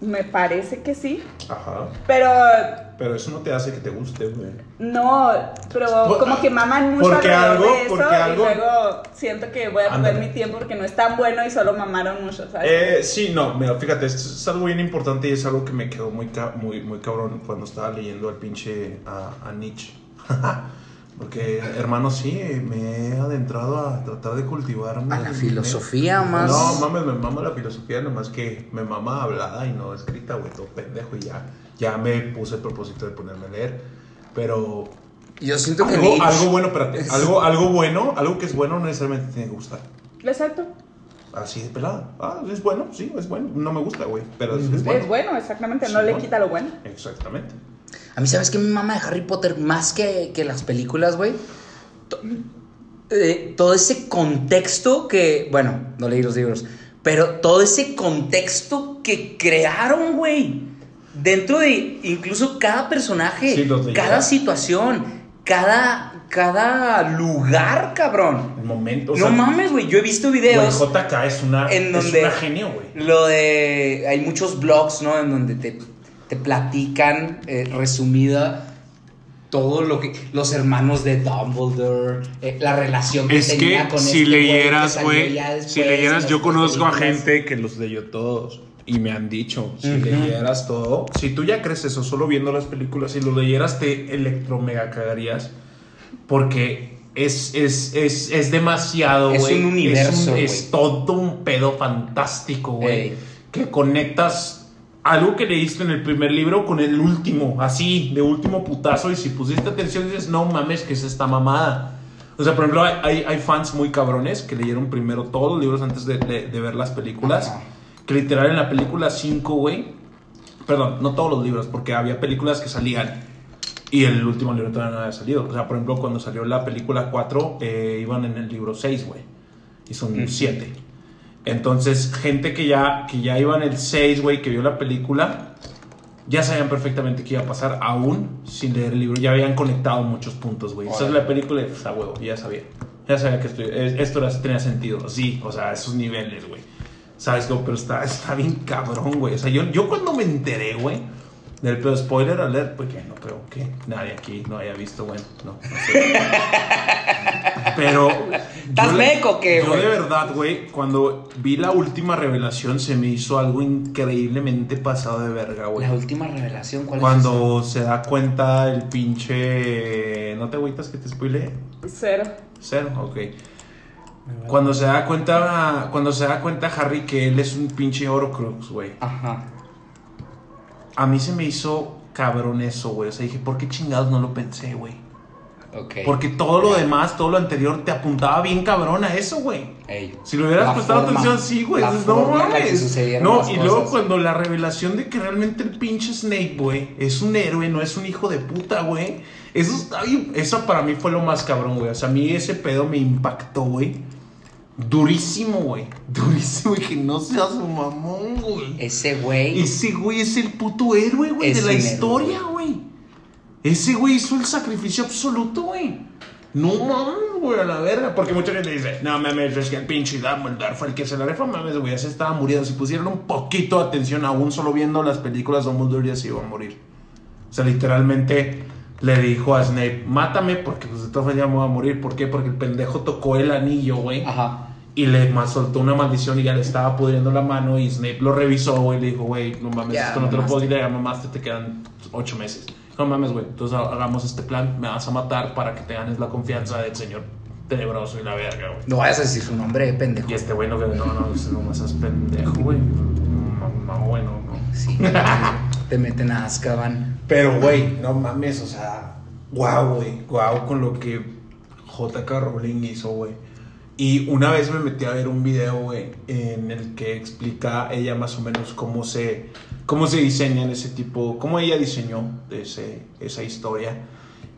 Me parece que sí. Ajá. Pero Pero eso no te hace que te guste, güey. no, pero Por- como que maman mucho porque algo- de eso porque algo- y luego siento que voy a perder mi tiempo porque no es tan bueno y solo mamaron mucho, ¿sabes? Eh, sí, no, mira, fíjate, esto es algo bien importante y es algo que me quedó muy, muy, muy cabrón cuando estaba leyendo al pinche a, a Nietzsche. *laughs* Porque, hermano, sí, me he adentrado a tratar de cultivar A la filosofía más. No, mames, me mama la filosofía, nomás que me mama hablada y no escrita, güey, todo pendejo y ya. Ya me puse el propósito de ponerme a leer. Pero Yo siento que algo, algo bueno, espérate, algo, algo bueno, algo que es bueno no necesariamente tiene que gustar. Exacto. Así de pelada. Ah, es bueno, sí, es bueno. No me gusta, güey, pero es, es bueno. Es bueno, exactamente, Sí, no le bueno. quita lo bueno. Exactamente. A mí, ¿sabes qué? Mi mamá de Harry Potter, más que, que las películas, güey. To- eh, todo ese contexto que. Bueno, no leí los libros. Pero todo ese contexto que crearon, güey. Dentro de incluso cada personaje, Sí, cada situación, cada, cada lugar, cabrón. El momento. no sea, mames, güey. Yo he visto videos. JK es una, en es una genio, güey. lo de hay muchos blogs no en donde te, te platican eh, resumida todo lo que los hermanos de Dumbledore eh, la relación que Es tenía que con si este leyeras, güey, si leyeras, yo conozco a gente que los leyó todos y me han dicho, si leyeras todo, si tú ya crees eso solo viendo las películas, si lo leyeras te electro mega cagarías porque es, es, es, es demasiado, Es güey. un universo, Es, un- es todo un pedo fantástico, güey. Ey. Que conectas algo que leíste en el primer libro con el último, así, de último putazo. Y si pusiste atención, dices, no mames, que es esta mamada. O sea, por ejemplo, hay, hay, fans muy cabrones que leyeron primero todos los libros antes de, de- de ver las películas. Ajá. Que literal en la película 5, güey. Perdón, no todos los libros, porque había películas que salían y el último libro todavía no había salido. O sea, por ejemplo, cuando salió la película 4, eh, iban en el libro 6, güey. Y son Ujú. 7. Entonces, gente que ya, que ya iba en el 6, güey, que vio la película, ya sabían perfectamente qué iba a pasar, aún sin leer el libro. Ya habían conectado muchos puntos, güey. Esa es la película y pues, a huevo, ya sabía. Ya sabía que esto, es- esto era- tenía sentido. Sí, o sea, esos niveles, güey. ¿Sabes cómo? Pero está, está bien cabrón, güey. O sea, yo, yo cuando me enteré, güey, del pedo spoiler alert, pues que no creo que nadie aquí no haya visto, bueno, no, no sé. *laughs* Pero. ¿Estás meco o qué, Yo de verdad, güey, cuando vi la última revelación se me hizo algo increíblemente pasado de verga, güey. la última revelación ¿cuál es Cuando se da cuenta el pinche. ¿No te agüitas que te spoile? Cero. Cero, ok. Cuando se da cuenta. Cuando se da cuenta Harry que él es un pinche Horcrux, güey. ajá A mí se me hizo cabrón eso, güey. O sea, dije, ¿por qué chingados no lo pensé, güey? Porque todo lo demás, todo lo anterior te apuntaba bien cabrón a eso, güey. Ey. Si lo hubieras prestado forma- atención, sí, güey. No mames. No, y luego cuando la revelación de que realmente el pinche Snape, güey, es un héroe, no es un hijo de puta, güey. Eso está bien. Eso para mí fue lo más cabrón, güey. O sea, a mí ese pedo me impactó, güey. Durísimo, güey. Durísimo, y que no seas un mamón, güey. ese güey Ese güey es el puto héroe, güey, de la historia, güey. Ese güey hizo el sacrificio absoluto, güey. No mames, güey, a la verga. Porque mucha gente dice, no mames, es que el pinche Dumbledore fue el que se la rifó. Mames, güey, ya se estaba muriendo. Si pusieran un poquito de atención aún solo viendo las películas, Dumbledore ya se iba a morir. O sea, literalmente le dijo a Snape, mátame porque pues de todas maneras ya me voy a morir. ¿Por qué? Porque el pendejo tocó el anillo, güey. ajá Y le soltó una maldición y ya le estaba pudriendo la mano. Y Snape lo revisó, güey. Y le dijo, güey, no mames, Ya, esto no te lo puedo. Ya mamaste, te quedan ocho meses. No mames, güey. Entonces ha- hagamos este plan. Me vas a matar para que te ganes la confianza del señor tenebroso y la verga, güey. no vayas a decir su nombre pendejo Y este güey no, que no, no, ese no más es pendejo, güey. No, no, güey, no, no. sí *laughs* te meten a Azkaban Pero, güey, no mames, o sea, guau, güey, guau con lo que JK Rowling hizo, güey. Y una vez me metí a ver un video, güey, en el que explica ella más o menos cómo se, cómo se diseñan ese tipo, cómo ella diseñó ese, esa historia.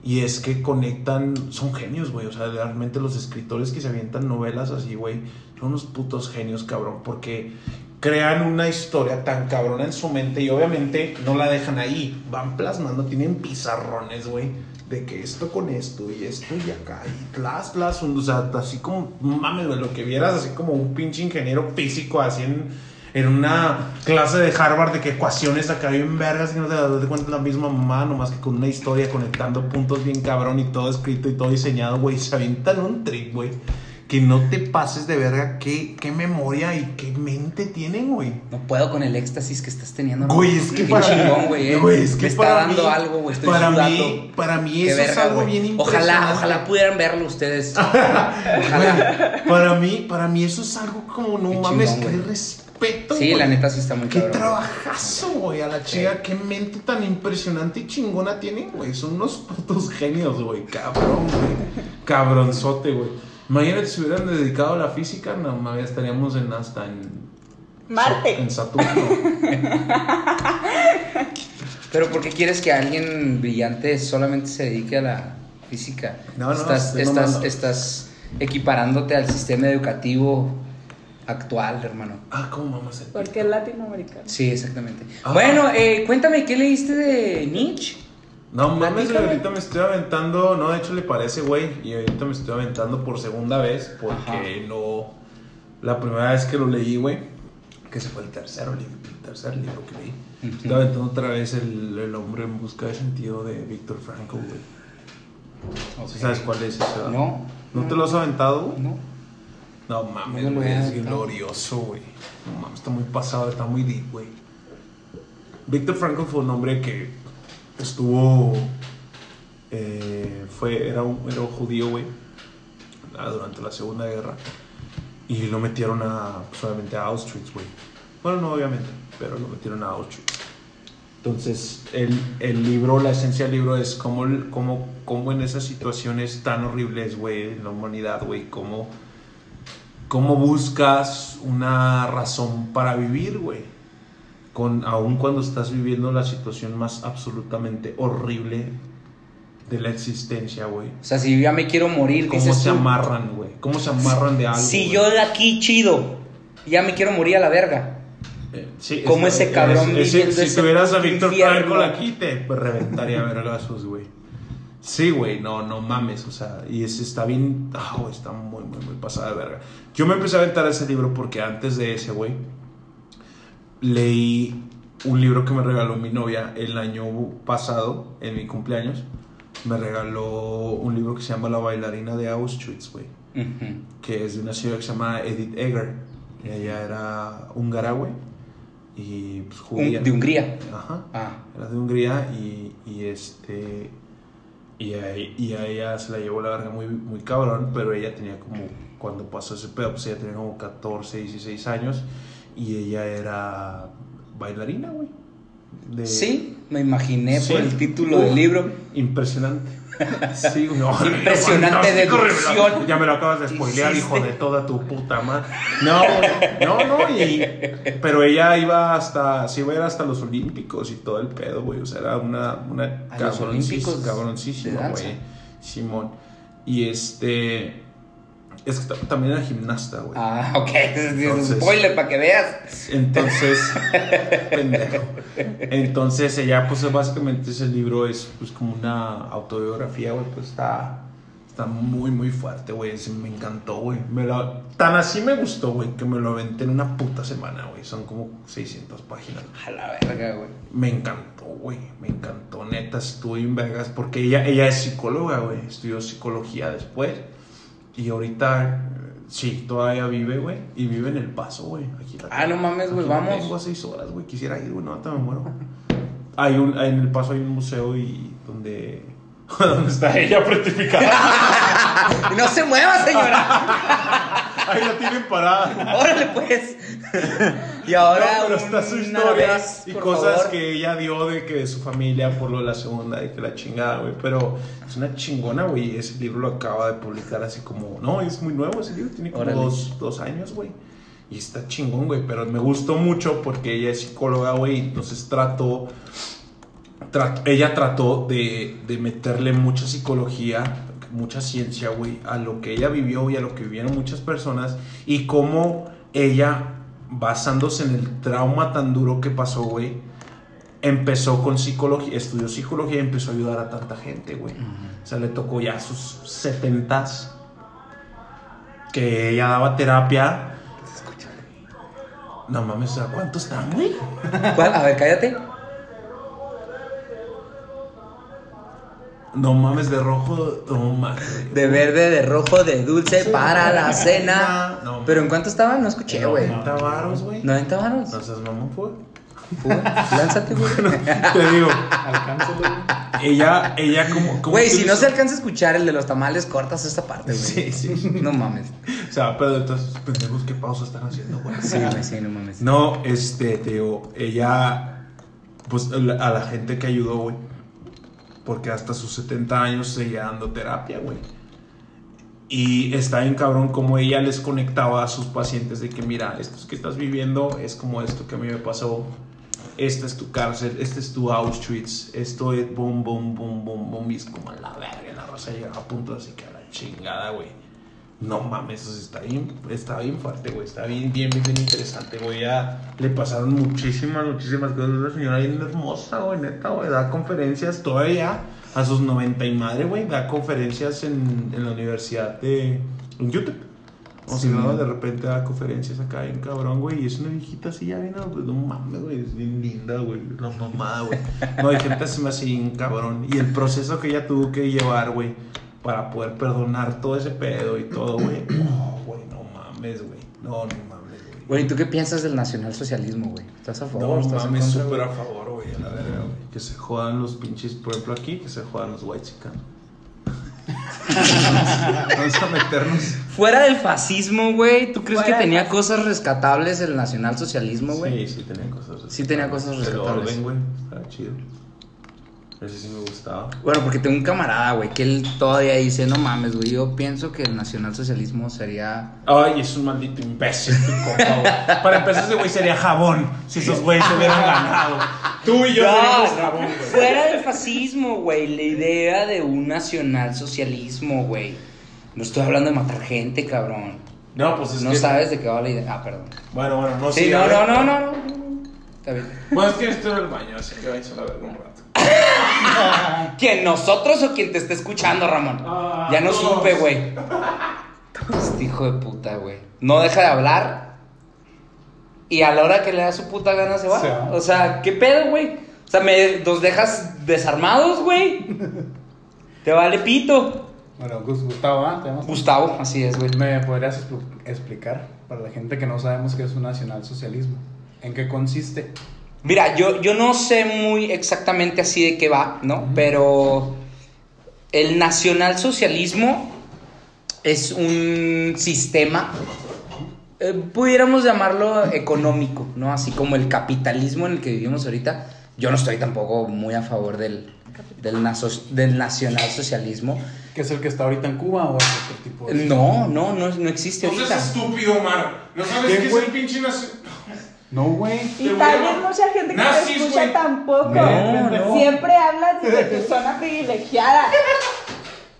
Y es que conectan, son genios, güey. O sea, realmente los escritores que se avientan novelas así, güey, son unos putos genios, cabrón. Porque crean una historia tan cabrona en su mente y obviamente no la dejan ahí, van plasmando, tienen pizarrones, güey, de que esto con esto y esto y acá y tlas, tlas, o sea, así como, mames, lo que vieras así como un pinche ingeniero físico así en, en una clase de Harvard de que ecuaciones acá bien vergas y no te das cuenta la misma mamá, nomás que con una historia conectando puntos bien cabrón y todo escrito y todo diseñado, güey, se avientan un trip, güey que no te pases de verga qué, qué memoria y qué mente tienen, güey. No puedo con el éxtasis que estás teniendo. Güey, es que Qué para chingón, mí, güey. eh. güey, es que Me está para dando mí- algo, güey. Estoy para sudando. mí, para mí eso es algo güey. bien impresionante. Ojalá, ojalá pudieran verlo ustedes. *laughs* ojalá. Para mí, para mí eso es algo como, no Qué mames, chingón, qué respeto, Sí, güey. la neta sí está muy Qué cabrón. trabajazo, güey, a la chica, qué mente tan impresionante y chingona tienen, güey. Son unos putos genios, güey. Cabrón, güey. Cabronzote, güey. Imagínate si hubieran dedicado a la física, no estaríamos en hasta en Marte. En Saturno. *laughs* Pero ¿por qué quieres que alguien brillante solamente se dedique a la física? No, no, estás, mamando. estás equiparándote al sistema educativo actual, hermano. ah, ¿cómo vamos a hacer? Porque es latinoamericano. Sí, exactamente. Ah. Bueno, eh, cuéntame, ¿qué leíste de Nietzsche? No mames, güey, ahorita me estoy aventando, no, de hecho le parece, güey, y ahorita me estoy aventando por segunda vez porque no, la primera vez que lo leí, güey, que se fue el tercero libro, el tercer libro que leí, estoy aventando otra vez el, el hombre en busca de sentido de Víctor Frankl, güey. ¿Sí ¿Sabes cuál es verdad? No. ¿No te lo has aventado? No. No mames, No güey, es glorioso, güey. No mames, está muy pasado, está muy deep, güey. Víctor Frankl fue un hombre que estuvo. eh, fue, era, un, era judío, güey, ah, durante la Segunda Guerra. Y lo metieron a, pues, obviamente, a Auschwitz, güey. Bueno, no, obviamente, pero lo metieron a Auschwitz. Entonces, el, el libro, la esencia del libro es cómo, cómo, cómo en esas situaciones tan horribles, güey, en la humanidad, güey, cómo, cómo buscas una razón para vivir, güey. Con, aun cuando estás viviendo la situación más absolutamente horrible de la existencia, güey. O sea, si yo ya me quiero morir, ¿Cómo se tú, amarran, güey? ¿Cómo se amarran de algo? Si güey? yo de aquí chido, ya me quiero morir a la verga. Eh, sí, Como es- ese cabrón es- viviendo si ese tuvieras a Víctor. Frankl aquí, te reventaría vergazos, güey. Sí, güey, no, no mames, o sea, y ese está bien, güey, está muy, muy, muy pasada de verga. Yo me empecé a aventar ese libro porque antes de ese, güey, leí un libro que me regaló mi novia el año pasado, en mi cumpleaños. Me regaló un libro que se llama La bailarina de Auschwitz, güey que es de una ciudad que se llama Edith Eger. Y ella era húngara, güey. Y pues judía. De Hungría. Ajá. Ah, Era de Hungría y, y este. Y a, y a ella se la llevó la verga muy, muy cabrón, pero ella tenía como. Cuando pasó ese pedo, pues ella tenía como 14, 16 años. Y ella era bailarina, güey. De- sí, me imaginé Sí. por el título Uh, del libro. Impresionante. Sí. No, Impresionante no, no, deducción. Ya me lo acabas de spoilear, Hiciste. hijo de toda tu puta madre. No, no, no. Y, pero ella iba hasta, se iba a ir hasta los Olímpicos y todo el pedo, güey. O sea, era una, una ¿A los cabroncis- Olímpicos de cabroncísima, güey. Simón. Y este. Es que ta- también era gimnasta, güey. Ah, ok. Es un Entonces- spoiler para que veas. Entonces, *laughs* pendejo. Entonces, ella, pues básicamente ese libro es pues como una autobiografía, güey, pues está, está muy, muy fuerte, güey. Me encantó, güey. Me lo- Tan así me gustó, güey, que me lo aventé en una puta semana, güey. Son como 600 páginas. A la verga, güey. Me encantó, güey. Me encantó, neta. Estuve en Vegas porque ella, ella es psicóloga, güey. Estudió psicología después. Y ahorita, sí, todavía vive, güey. Y vive en El Paso, güey. Ah, no mames, güey, vamos. Tengo a seis horas, güey. Quisiera ir, güey. No, ahorita me muero. Hay un, en El Paso hay un museo y donde... *laughs* donde está ella certificada. *laughs* No se mueva, señora. *laughs* Ahí la tienen parada. Órale, pues. Y ahora. No, pero está su historia vez, y cosas favor. que ella dio de que de su familia por lo de la segunda y que la chingada, güey. Pero es una chingona, güey. Ese libro lo acaba de publicar así como. No, es muy nuevo ese libro, tiene como Órale. dos, dos años, güey. Y está chingón, güey. Pero me gustó mucho porque ella es psicóloga, güey. Entonces trató. trat- ella trató de, de meterle mucha psicología, mucha ciencia, güey, a lo que ella vivió y a lo que vivieron muchas personas y cómo ella basándose en el trauma tan duro que pasó, güey, empezó con psicología, estudió psicología y empezó a ayudar a tanta gente, güey. O sea, le tocó ya sus setentas que ella daba terapia. No mames, ¿a cuántos están, güey? ¿Cuál? A ver, cállate. No mames, de rojo, no mames. De verde, de rojo, de dulce para la cena. No, ¿Pero en cuánto estaban? No escuché, güey. 90 varos, güey. 90 varos. No seas mamón, fue. Fu, Lánzate, güey. *laughs* Te digo, Alcánzalo. ella, ella como... Güey, si no se alcanza a escuchar el de los tamales, cortas esta parte, güey. Sí, sí. No mames. O sea, pero entonces, pendejos, ¿qué pausa están haciendo, güey? Sí, güey, sí, no mames. No, este, te digo, ella, pues a la gente que ayudó, güey. Porque hasta sus 70 años seguía dando terapia, güey. Y está bien cabrón como ella les conectaba a sus pacientes de que, mira, esto que estás viviendo es como esto que a mí me pasó. Esta es tu cárcel, este es tu Auschwitz, esto es boom, boom, boom, boom, boom. Y es como la verga, la raza llega a punto así que a la chingada, güey. No mames, eso está bien, está bien fuerte, güey. Está bien, bien, bien, bien interesante, güey. Ya le pasaron muchísimas, muchísimas cosas. Una señora bien hermosa, güey, neta, güey. Da conferencias todavía a sus 90 y madre, güey. Da conferencias en, en la universidad de. en YouTube. O Sí. sea, de repente da conferencias acá bien cabrón, güey. Y es una viejita así ya bien, pues, no mames, güey. Es bien linda, güey. La mamada, güey. No, hay gente así más bien cabrón. Y el proceso que ella tuvo que llevar, güey, para poder perdonar todo ese pedo y todo, güey. *clears throat* No, güey, no mames, güey. No, no mames, güey. Güey, ¿y tú qué piensas del nacionalsocialismo, güey? ¿Estás a favor? No ¿Estás mames, súper a favor, güey, a la verga, güey. Que se jodan los pinches, por ejemplo aquí, que se jodan los white chicanos. *laughs* Vamos a meternos. Fuera del fascismo, güey, ¿tú crees Fuera que tenía cosas rescatables el nacionalsocialismo, güey? Sí, sí tenía cosas. Sí tenía cosas El rescatables. orden, güey, estaba chido. Ese sí me gustaba. Bueno, porque tengo un camarada, güey, que él todavía dice, no mames, güey, yo pienso que el nacionalsocialismo sería... Ay, es un maldito imbécil, tu compa, güey. Para empezar, ese güey sería jabón si esos güeyes se hubieran ganado. Tú y yo seríamos jabón, güey. fuera del fascismo, güey, la idea de un nacionalsocialismo, güey. No estoy hablando de matar gente, cabrón. No, pues es No que. sabes de qué va la idea. Ah, perdón. Bueno, bueno, no Sí, sé. no, a no, ver. no, no, no. Está bien. Bueno, es que estoy en el baño, así que vais a la verga un rato. *laughs* ¿Quién? ¿Nosotros o quien te esté escuchando, Ramón? Ah, ya no todos. supe, güey. Este hijo de puta, güey. No deja de hablar. Y a la hora que le da su puta gana se va. O sea, ¿qué pedo, güey? O sea, me, nos dejas desarmados, güey. Te vale pito. Bueno, Gus- Gustavo, ¿ah? Gustavo, así es, güey. ¿Me podrías expl- explicar para la gente que no sabemos qué es un nacionalsocialismo? ¿En qué consiste? Mira, yo, yo no sé muy exactamente así de qué va, ¿no? Pero el nacionalsocialismo es un sistema, eh, pudiéramos llamarlo económico, ¿no? Así como el capitalismo en el que vivimos ahorita. Yo no estoy tampoco muy a favor del, del, naso- del nacionalsocialismo. ¿Qué es el que está ahorita en Cuba o es otro tipo de... No, no, no, no existe No ahorita. seas estúpido, Omar. ¿No sabes ¿Qué, es el pinche nación? No, güey. Y tal vez mucha gente que Nazis, te escucha tampoco. No, no. Siempre hablas desde tu zona privilegiada.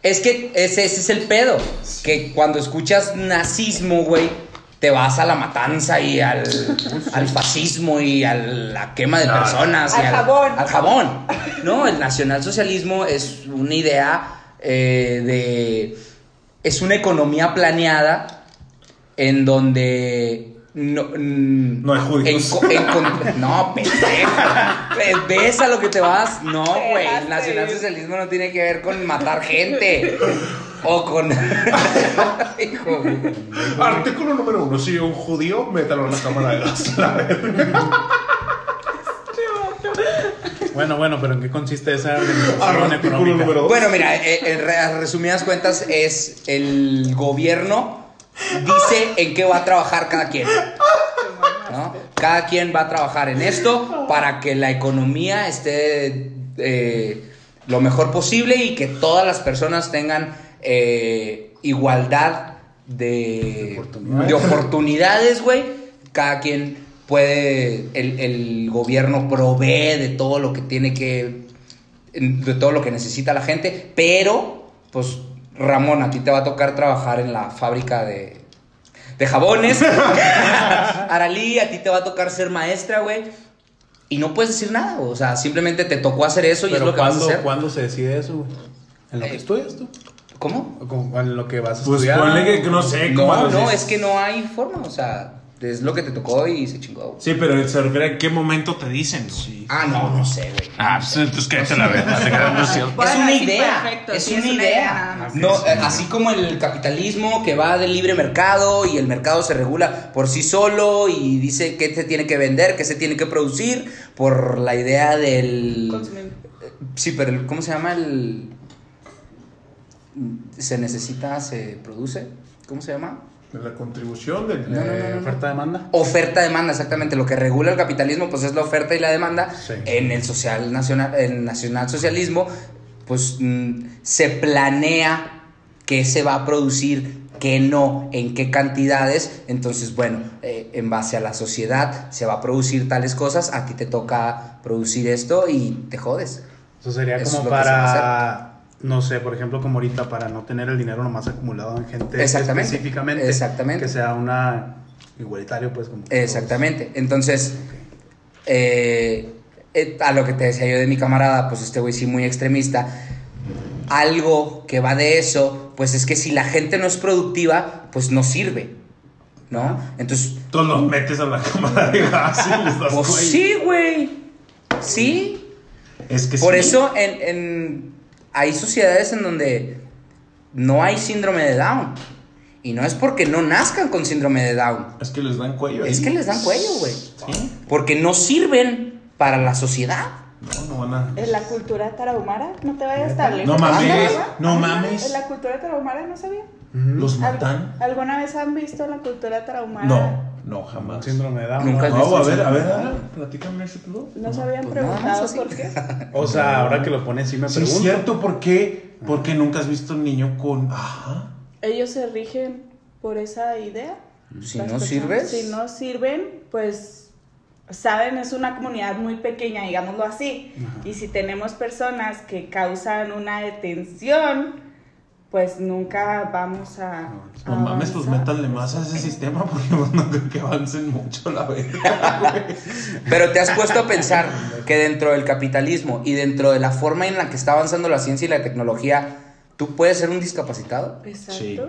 Es que ese, ese es el pedo. Que cuando escuchas nazismo, güey, te vas a la matanza y al, al fascismo y a la quema de Claro. personas. y Al jabón. Al jabón. No, el nacionalsocialismo es una idea eh, de. Es una economía planeada en donde. No, mm, No hay judíos. en co- en con- no, pendejo. ¿Ves a lo que te vas? No, güey. El nacionalsocialismo no tiene que ver con matar gente. O con. *laughs* Hijo. Artículo número uno. Si un judío, métalo en la cámara de gas. Bueno, bueno, pero ¿en qué consiste esa organización Artículo económica? Bueno, mira, eh, en re- a resumidas cuentas es el gobierno dice en qué va a trabajar cada quien. ¿no? Cada quien va a trabajar en esto para que la economía esté eh, lo mejor posible y que todas las personas tengan eh, igualdad de, Oportunidades. de oportunidades, güey. Cada quien puede, el, el gobierno provee de todo lo que tiene que, de todo lo que necesita la gente, pero, pues, Ramón, a ti te va a tocar trabajar en la fábrica de... de jabones. *laughs* Aralí, a ti te va a tocar ser maestra, güey. Y no puedes decir nada, o sea, simplemente te tocó hacer eso y es lo que vas a ¿cuándo, hacer. ¿cuándo se decide eso, güey? ¿En lo que Eh, estudias tú? ¿Cómo? ¿O con- en lo que vas a Pues estudiar? ponle que, no sé cómo. No, no, es que no hay forma, o sea, es lo que te tocó y se chingó. güey. Sí, pero se refiere a en qué momento te dicen. Sí. Ah, no, no sé, güey. Ah, pues entonces cállate la verdad. Es una idea, perfecto, es sí, una es una idea. No, eh, así como el capitalismo que va del libre mercado y el mercado se regula por sí solo y dice qué se tiene que vender, qué se tiene que producir por la idea del Consumir. Sí, pero el- ¿cómo se llama el se necesita, se produce? ¿Cómo se llama? De la contribución no, no, Eh. ¿Oferta-demanda? Oferta-demanda, exactamente. Lo que regula el capitalismo, pues es la oferta y la demanda. Sí. En el social nacional, el nacionalsocialismo, pues mm, se planea qué se va a producir, qué no, en qué cantidades. Entonces, bueno, eh, en base a la sociedad se va a producir tales cosas. A ti te toca producir esto y te jodes. Eso sería Eso es como lo que se va a para, no sé, por ejemplo, como ahorita, para no tener el dinero nomás acumulado en gente Exactamente. específicamente. Exactamente. Que sea una igualitario, pues. Como Exactamente. Entonces, eh, eh, a lo que te decía yo de mi camarada, pues este güey sí muy extremista, algo que va de eso, pues es que si la gente no es productiva, pues no sirve, ¿no? Entonces, Tú los metes a la cámara de gas y les das pues sí, güey, sí. Es que Por sí. eso en, en- hay sociedades en donde no hay síndrome de Down. Y no es porque no nazcan con síndrome de Down. Es que les dan cuello. Es ahí. que les dan cuello, güey. Sí. Porque no sirven para la sociedad. No, no van a. En la cultura tarahumara, no te vayas lejos. No mames, ¿Ándale, no mames. En la cultura tarahumara no sabía. ¿Los ¿Al- matan? ¿Alguna vez han visto la cultura tarahumara? No, no, jamás. Síndrome de Down. Nunca ¿no? a ver, a ver, a ver, platícame ese pedo. ¿No se habían pues preguntado por qué? *laughs* O sea, ahora que lo pones, sí me Sí, pregunto. es cierto, ¿por qué? Porque nunca has visto un niño con. Ajá. Ellos se rigen por esa idea. Si Las no personas, sirves. Si no sirven, pues saben, es una comunidad muy pequeña, digámoslo así. Y si tenemos personas que causan una detención, pues nunca vamos a. No a mames, pues métanle más a ese sistema porque pues, no creo que avancen mucho la verdad. Pero te has puesto a pensar que dentro del capitalismo y dentro de la forma en la que está avanzando la ciencia y la tecnología, tú puedes ser un discapacitado. Exacto. Sí.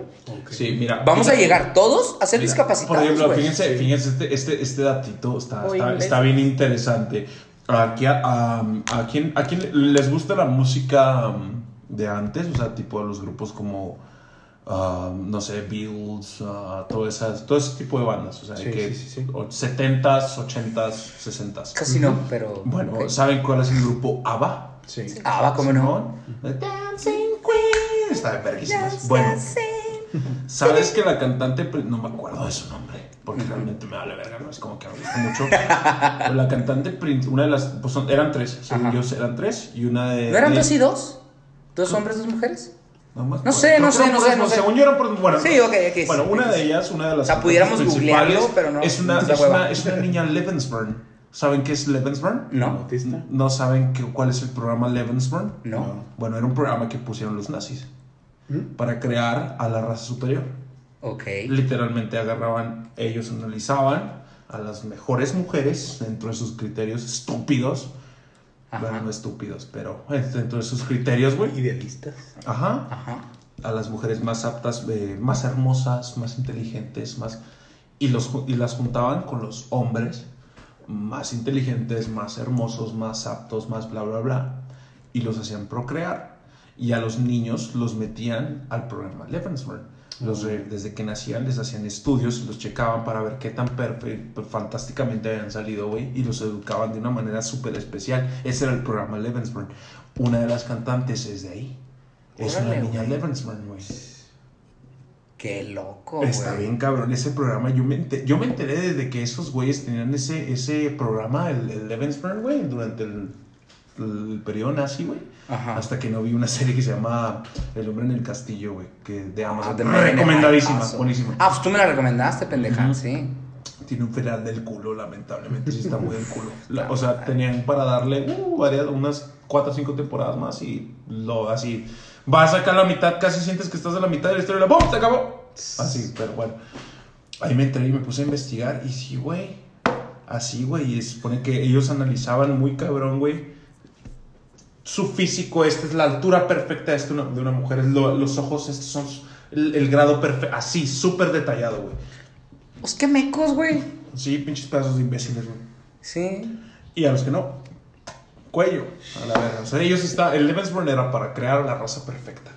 Sí, mira. Vamos a llegar todos a ser Mira, discapacitados. Por ejemplo, fíjense, fíjense este, este, este datito está, está, bien interesante. Aquí a, a, a quién, a quién les gusta la música um, de antes, o sea, tipo los grupos como, um, no sé, Beatles, uh, todo, esas, todo ese tipo de bandas, o sea, Sí, que sí, sí, sí. o- 70s, 80s, 60s. Casi no, pero. Bueno. ¿saben cuál es el grupo ABBA? Sí. Va, cómo no. Dancing Queen. Está de verguísimas. Bueno, ¿sabes que la cantante, no me acuerdo de su nombre, porque realmente me vale verga, no es como que me gusta mucho. Pero la cantante, una de las, pues son- eran tres, según Ajá. yo eran tres, y una de... ¿No eran de- dos y dos? ¿Dos hombres, dos mujeres? No, sé, no que sé, no sé, no sé. Según yo eran por, bueno, Sí, ok, ok, Bueno, sí, una sí, de ellas, una de las O sea, pudiéramos googlearlo, pero no, Es una, es una, es una niña Levensburn. ¿Saben qué es Levensburn? No. ¿No saben qué- cuál es el programa Levensburn? no. Bueno, era un programa que pusieron los nazis ¿Mm? para crear a la raza superior. Ok. Literalmente agarraban, ellos analizaban a las mejores mujeres dentro de sus criterios estúpidos. Ajá. Bueno, no estúpidos, pero dentro de sus criterios, güey. Idealistas. Ajá. Ajá. A las mujeres más aptas, eh, más hermosas, más inteligentes, más... Y, los, y las juntaban con los hombres más inteligentes, más hermosos, más aptos, más bla, bla, bla. Y los hacían procrear. Y a los niños los metían al programa Lebensborn. Los re- desde que nacían les hacían estudios, los checaban para ver qué tan fantásticamente habían salido, güey, y los educaban de una manera súper especial. Ese era el programa Lebensborn. Una de las cantantes es de ahí. Es Órale, una niña güey. Lebensborn, güey. Qué loco, Está bien cabrón ese programa. Yo me, ente- yo me enteré desde que esos güeyes tenían ese, ese programa, el, el Lebensborn, güey, durante el, el periodo nazi, güey. Hasta que no vi una serie que se llama El hombre en el castillo, güey, que de Amazon. Ah, Recomendadísima, buenísima. Ah, pues tú me la recomendaste, pendeja, sí. Tiene un final del culo, lamentablemente, sí está muy del culo. *laughs* La- o sea, tenían para darle uh, varias, unas 4 o 5 temporadas más y lo así. Vas acá a la mitad, casi sientes que estás a la mitad de la historia y la ¡pum! Se acabó. Así, pero bueno. ahí me entré y me puse a investigar. Y sí, güey. Así, güey. Y se supone que ellos analizaban muy cabrón, güey. Su físico, esta es la altura perfecta de, esta una- de una mujer. lo- los ojos, estos son el, el grado perfecto. Así, súper detallado, güey. Pues qué mecos, güey. Sí, pinches pedazos de imbéciles, güey. Sí. Y a los que no, cuello. A la verga. O sea, ellos está. El Levensburn era para crear la raza perfecta.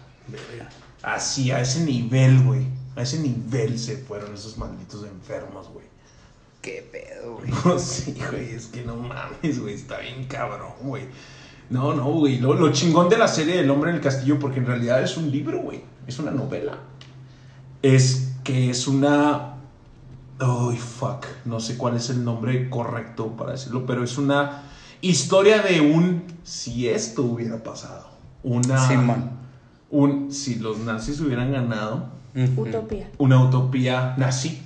Así, a ese nivel, güey. A ese nivel se fueron esos malditos enfermos, güey. Qué pedo, *laughs* güey. No, sí, güey, es que no mames, güey, está bien cabrón, güey. No, no, güey, lo, lo chingón de la serie El hombre en el castillo, porque en realidad es un libro, güey, es una novela. Es que es una... Ay, fuck, no sé cuál es el nombre correcto para decirlo, pero es una historia de un... Si esto hubiera pasado. Una... Simón. Un... Si los nazis hubieran ganado. Utopía. una utopía nazi.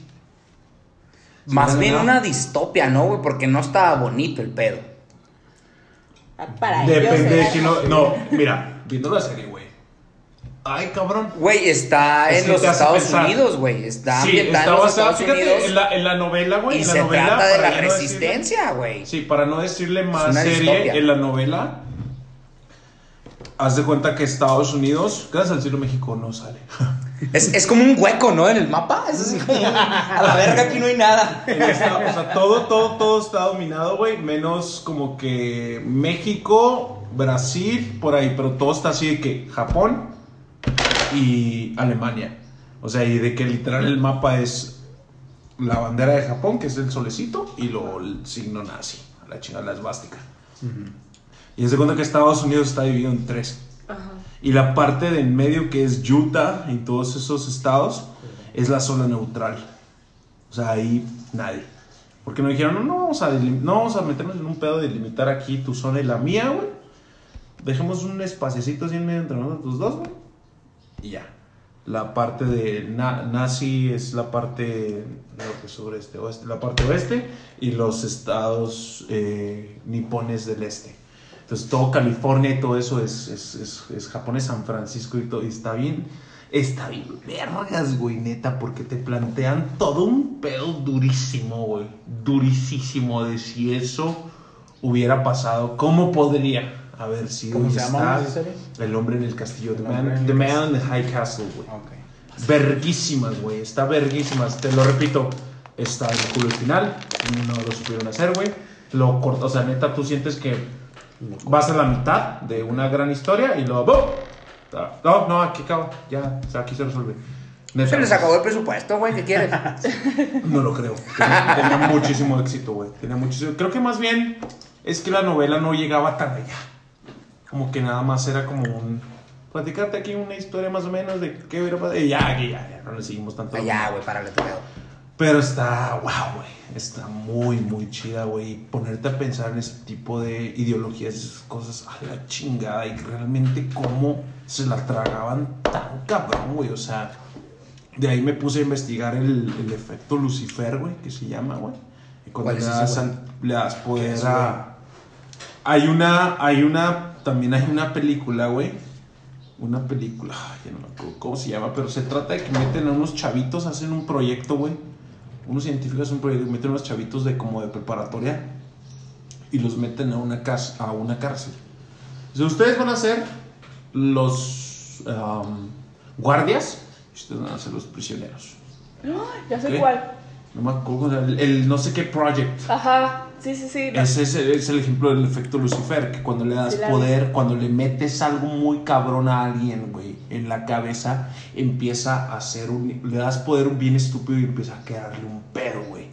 Más bien ganado- una distopia, ¿no, güey? Porque no estaba bonito el pedo. Ah, Para ellos Depende de quién lo. No, mira, viendo la serie, güey. Ay, cabrón. Güey, está Es en los Estados pensar. Unidos, güey. Está Sí, ambientada en los basada, Estados fíjate, Unidos. en la, en la novela, güey. y en la se novela, trata de para la no decirle- resistencia, güey. Sí, para no decirle más serie, distopia. en la novela. Haz de cuenta que Estados Unidos, gracias al cielo México, no sale. *laughs* Es, es como un hueco, ¿no? En el mapa. Es así como. A la verga, aquí no hay nada. Esta- o sea, todo, todo, todo está dominado, güey. Menos como que México, Brasil, por ahí. Pero todo está así de que Japón y Alemania. O sea, y de que literal el mapa es la bandera de Japón, que es el solecito, y luego el signo nazi, a la chingada, la esvástica. Y es de cuenta que Estados Unidos está dividido en tres. Y la parte de en medio que es Utah y todos esos estados es la zona neutral. O sea, ahí nadie. Porque nos dijeron, no, no vamos a, no vamos a meternos en un pedo de limitar aquí tu zona y la mía, güey. Dejemos un espaciecito así en medio entre nosotros dos, güey. Y ya. La parte de na- nazi es la parte norte, sureste, oeste, la parte oeste y los estados eh, nipones del este. Entonces todo California y todo eso es, es, es, es japonés, San Francisco y todo. Y está bien, está bien vergas, güey, neta, porque te plantean todo un pedo durísimo, güey. Durísimo de si eso hubiera pasado. ¿Cómo podría haber sido? ¿Cómo Y se llama está? El hombre en el castillo. The Man, The in the High Castle, güey. Ok. Verguísimas, güey. Está verguísimas. Te lo repito. Está el culo final. No lo supieron hacer, güey. Lo corta. O sea, neta, tú sientes que vas a la mitad de una gran historia y luego. ¡bum! No, no, aquí acaba. Ya, o sea, aquí se resuelve. Neta, Se les acabó el presupuesto, güey. ¿Qué quieres? *laughs* No lo creo. Tenía, tenía muchísimo éxito, güey. Tenía muchísimo. Creo que más bien es que la novela no llegaba tan allá. Como que nada más era como un. Platicarte aquí una historia más o menos de qué hubiera pasado. Y ya, que ya, ya, no le seguimos tanto. Ya, güey, párale tu pedo. Pero está, wow, güey. Está muy, muy chida, güey. Ponerte a pensar en ese tipo de ideologías, esas cosas a la chingada. Y realmente cómo se la tragaban tan cabrón, güey. O sea, de ahí me puse a investigar el, el efecto Lucifer, güey, que se llama, güey. Y cuando ¿Cuál le das, le das poder es, a. Hay una, hay una, también hay una película, güey. Una película, ay, ya no me acuerdo cómo se llama, pero se trata de que meten a unos chavitos, hacen un proyecto, güey. Unos científicos un proyecto, meten unos chavitos de como de preparatoria y los meten a una, cas- a una cárcel. Si ustedes van a ser los guardias, y ustedes van a ser los prisioneros. *gasps* Ya sé cuál. No me acuerdo, el, el no sé qué project. Ajá. Sí, sí, sí. no. Ese es, el- es el ejemplo del efecto Lucifer, que cuando le das poder, cuando le metes algo muy cabrón a alguien, güey, en la cabeza, empieza a hacer un... Le das poder bien estúpido y empieza a quedarle un pedo, güey.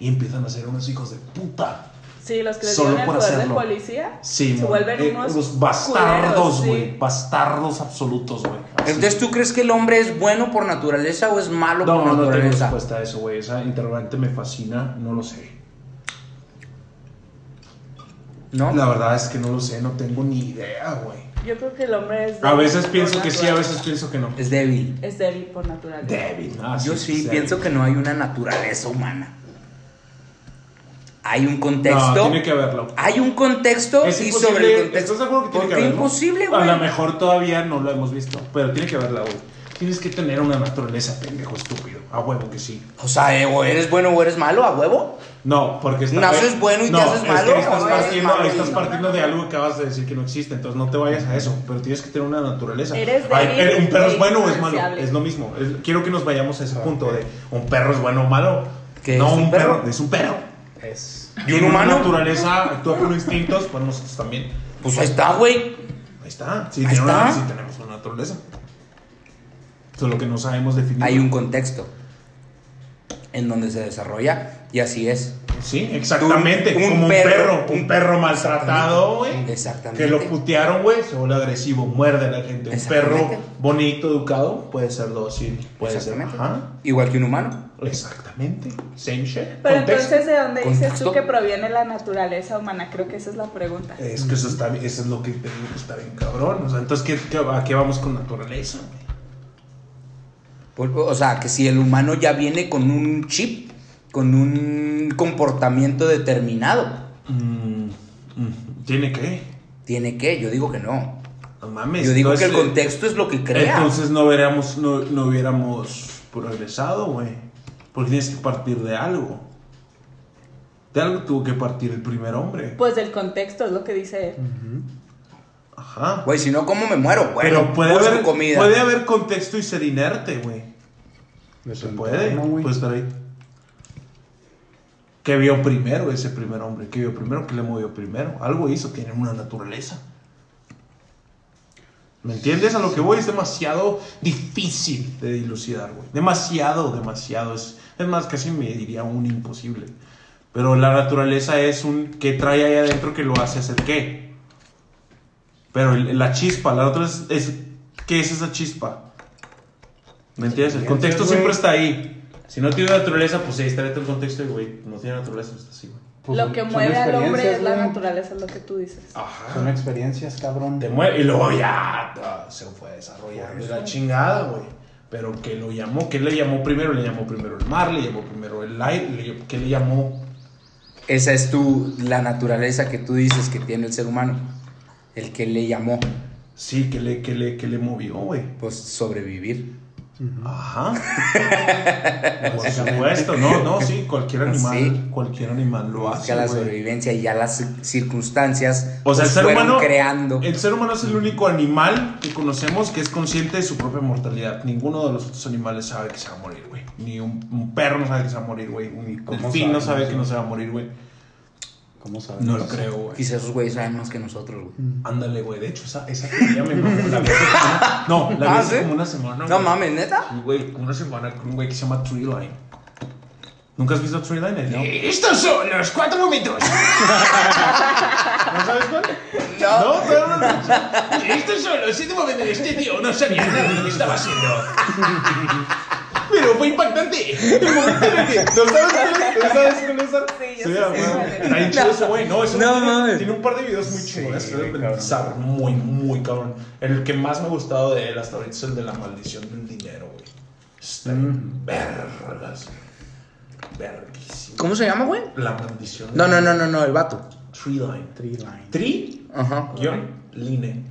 Y empiezan a ser unos hijos de puta. Sí, los que les Solo dieron el por poder hacerlo. de policía Sí, se vuelven Eh, unos, unos bastardos, sí. güey. Bastardos absolutos, güey. Entonces, ¿tú crees que el hombre es bueno por naturaleza o es malo No, por no tengo naturaleza? respuesta a eso, güey. Esa interrogante me fascina, no lo sé. ¿No? La verdad es que no lo sé, no tengo ni idea, güey. Yo creo que el hombre es A veces pienso que sí, a veces pienso que no. Es débil. Es débil por naturaleza. Débil, ah, Yo sí, pienso que no hay una naturaleza humana. Hay un contexto. No, tiene que haberlo. Hay un contexto Es y imposible, sobre el contexto. ¿Estás de acuerdo que tiene ¿Por que haberlo? imposible, A güey? lo mejor todavía no lo hemos visto, pero tiene que haberla, güey. Tienes que tener una naturaleza, pendejo estúpido. A huevo que sí. O sea, eh, o eres bueno o eres malo, a huevo. No, porque está- ¿Naces bueno y te no, haces es malo, que estás, o partiendo, malo estás partiendo de algo que acabas de decir que no existe, entonces no te vayas a eso, pero tienes que tener una naturaleza. Eres Ay, débil eh, un perro e es bueno o es malo, es lo mismo. Es- quiero que nos vayamos a ese punto de un perro es bueno o malo. ¿Qué no, es un un perro? perro? es un perro. Es. ¿Y un Tiene una humano? naturaleza, actúa por instintos, pues nosotros también. Pues ahí está, güey. Ahí está, sí, Ahí tiene una- está. sí tenemos una naturaleza. Solo que no sabemos definir. Hay un contexto en donde se desarrolla y así es. Sí, exactamente. Un- un como un perro, perro, un- perro maltratado, güey. Exactamente. Que lo putearon, güey, se vuelve agresivo, muerde a la gente. Un perro bonito, educado, puede ser dócil, puede ser. Ajá. Igual que un humano. Exactamente. Same shit. Pero Contexto. entonces, ¿de dónde dices Contexto. tú que proviene la naturaleza humana? Creo que esa es la pregunta. Es que eso, está, bien- eso es lo que te digo que está bien cabrón. O sea, entonces, ¿qué, qué- a qué vamos con naturaleza, güey? O sea, que si el humano ya viene con un chip, con un comportamiento determinado, Mm, mm, ¿Tiene que? tiene que, yo digo que no. No mames. Yo digo que el contexto es lo que crea. Entonces no veríamos, no, no hubiéramos progresado, güey. Porque tienes que partir de algo. De algo tuvo que partir el primer hombre. Pues del contexto es lo que dice él. Ajá. Güey, si no, ¿cómo me muero? Bueno, Pero puede haber, comida. puede haber contexto y ser inerte, güey. Se puede. Puede estar ahí. ¿Qué vio primero ese primer hombre? ¿Qué vio primero? ¿Qué le movió primero? Algo hizo, tiene una naturaleza. ¿Me entiendes? A lo que voy es demasiado difícil de dilucidar, güey. Demasiado, demasiado. Es, es más, casi me diría un imposible. Pero la naturaleza es un que trae ahí adentro que lo hace hacer qué. Pero el- la chispa, la otra es, es ¿qué es esa chispa? ¿Me entiendes? El contexto siempre está ahí. Si no tiene naturaleza, pues ahí estaría todo el contexto y, güey, no tiene naturaleza, está así, güey. Pues lo que son mueve al hombre es la naturaleza, es lo que tú dices. Ajá. Son experiencias, cabrón. Te mueve y luego ya ah, se fue desarrollando de la chingada, güey. Pero que lo llamó, ¿qué le llamó primero? Le llamó primero el mar, le llamó primero el aire, le- ¿qué le llamó? Esa es tu, la naturaleza que tú dices que tiene el ser humano. El que le llamó, Sí, que le, que le, que le movió, güey. pues, sobrevivir. Ajá. *laughs* Por supuesto, no, no, sí, cualquier animal, Sí. cualquier animal lo Busca hace, la sobrevivencia y ya las circunstancias O sea, el pues, ser fueron humano, creando. el ser humano es el único animal que conocemos que es consciente de su propia mortalidad. Ninguno de los otros animales sabe que se va a morir, güey. Ni un, un perro no sabe que se va a morir, güey. Un ¿Cómo delfín no sabe eso? que no se va a morir, güey. ¿Cómo sabes? No lo creo, güey. Quizás esos güeyes saben más que nosotros, güey. Ándale, güey. De hecho, esa, esa teoría me mamó. La vi *laughs* No, la vi Ah, hace ¿sí? como una semana. No güey. mames, neta. Sí, güey, como una semana con un güey que se llama Treeline. ¿Nunca has visto Treeline? No. Estos son los cuatro momentos. ¿No sabes cuál? No. No, pero no, no. Estos son los siete momentos. Este tío no sabía nada de lo que estaba haciendo. Pero fue impactante. El momento en el que. ¿No sabes? ¿No sabes cuál es? Sí, yo sí ah, chido ese güey. No, ese No tiene, mames. tiene un par de videos muy chingones. Sí, muy, muy cabrón. El que más me ha gustado de él hasta ahorita es el de la maldición del dinero, güey. Está en vergas. Verguísimo. ¿Cómo se llama, güey? La maldición. No, no, no, no, no, el vato. Treeline. Tree line. Tree, Ajá. guion, line.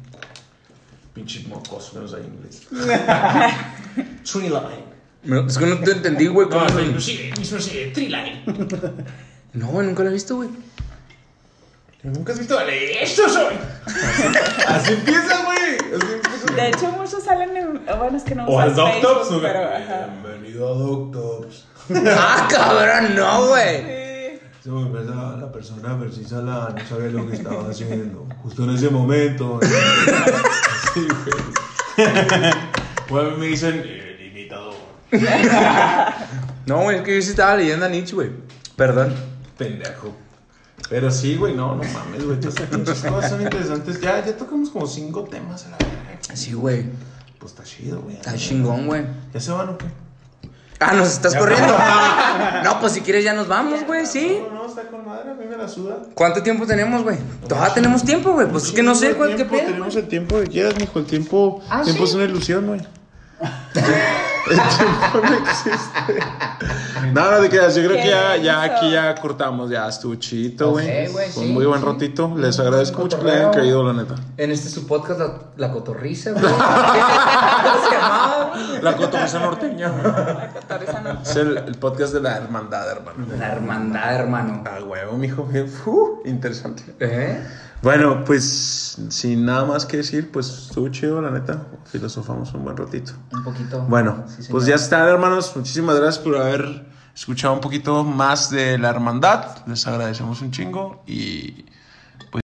Pinche mocoso, menos ahí inglés. *laughs* Treeline. Es que no te entendí, güey. No, ¿cómo hasta se- inclusive, mismo se Treeline. No, güey, nunca lo he visto, güey. ¿Nunca has visto? Dale, ¡Esto soy! Así empieza, güey. Así. De hecho, muchos salen en. Bueno, es que no O al Doctops, ¿no? ajá. Bienvenido a Doctops. Ah, cabrón, no, güey. Sí. Se me empieza la persona precisa la no sabía lo que estaba haciendo. Justo en ese momento. *laughs* Sí, güey. *laughs* Bueno, me dicen. *laughs* No, güey, es que yo sí estaba leyendo a Nietzsche, güey. Perdón. Pendejo. Pero sí, güey, no, no mames, güey. Todas esas pinches cosas son interesantes. Ya, ya tocamos como cinco temas a la verga. Sí, güey. Pues está chido, güey. Está chingón, güey. ¿Ya se van o qué? Ah, nos estás corriendo. *laughs* No, pues si quieres ya nos vamos, güey, sí. No, no, está con madre, a mí me la suda. ¿Cuánto tiempo tenemos, güey? Todavía tenemos tiempo, güey. Pues es que no sé cuál qué tiempo, pedo. Tenemos el tiempo que quieras, mijo. El tiempo, Ah, tiempo ¿sí? es una ilusión, güey. *laughs* El tiempo no existe. Nada de que yo creo que ya, ya aquí ya cortamos, ya estuvo chito, güey. Fue un muy buen ratito. Les agradezco mucho que le hayan caído, la neta. En este su podcast, La, la Cotorriza, güey. *laughs* ¿Cómo se llamaba? La cotorriza norteña. La cotorriza no. Es el, el podcast de la hermandad, hermano. La hermandad, hermano. Ah, huevo, mijo. Uh, interesante. ¿Eh? Bueno, pues sin nada más que decir, pues estuvo chido, la neta. Filosofamos un buen ratito. Un poquito. Bueno, Sí, pues ya están, hermanos. Muchísimas gracias por haber escuchado un poquito más de la hermandad. Les agradecemos un chingo y pues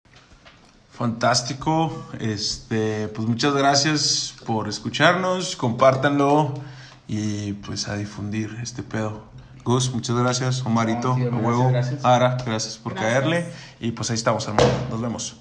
fantástico. Este, pues muchas gracias por escucharnos. Compártanlo y pues a difundir este pedo. Gus, muchas gracias. Omarito, a huevo. gracias. Ara, gracias por Gracias. caerle. Y pues ahí estamos, hermano. Nos vemos.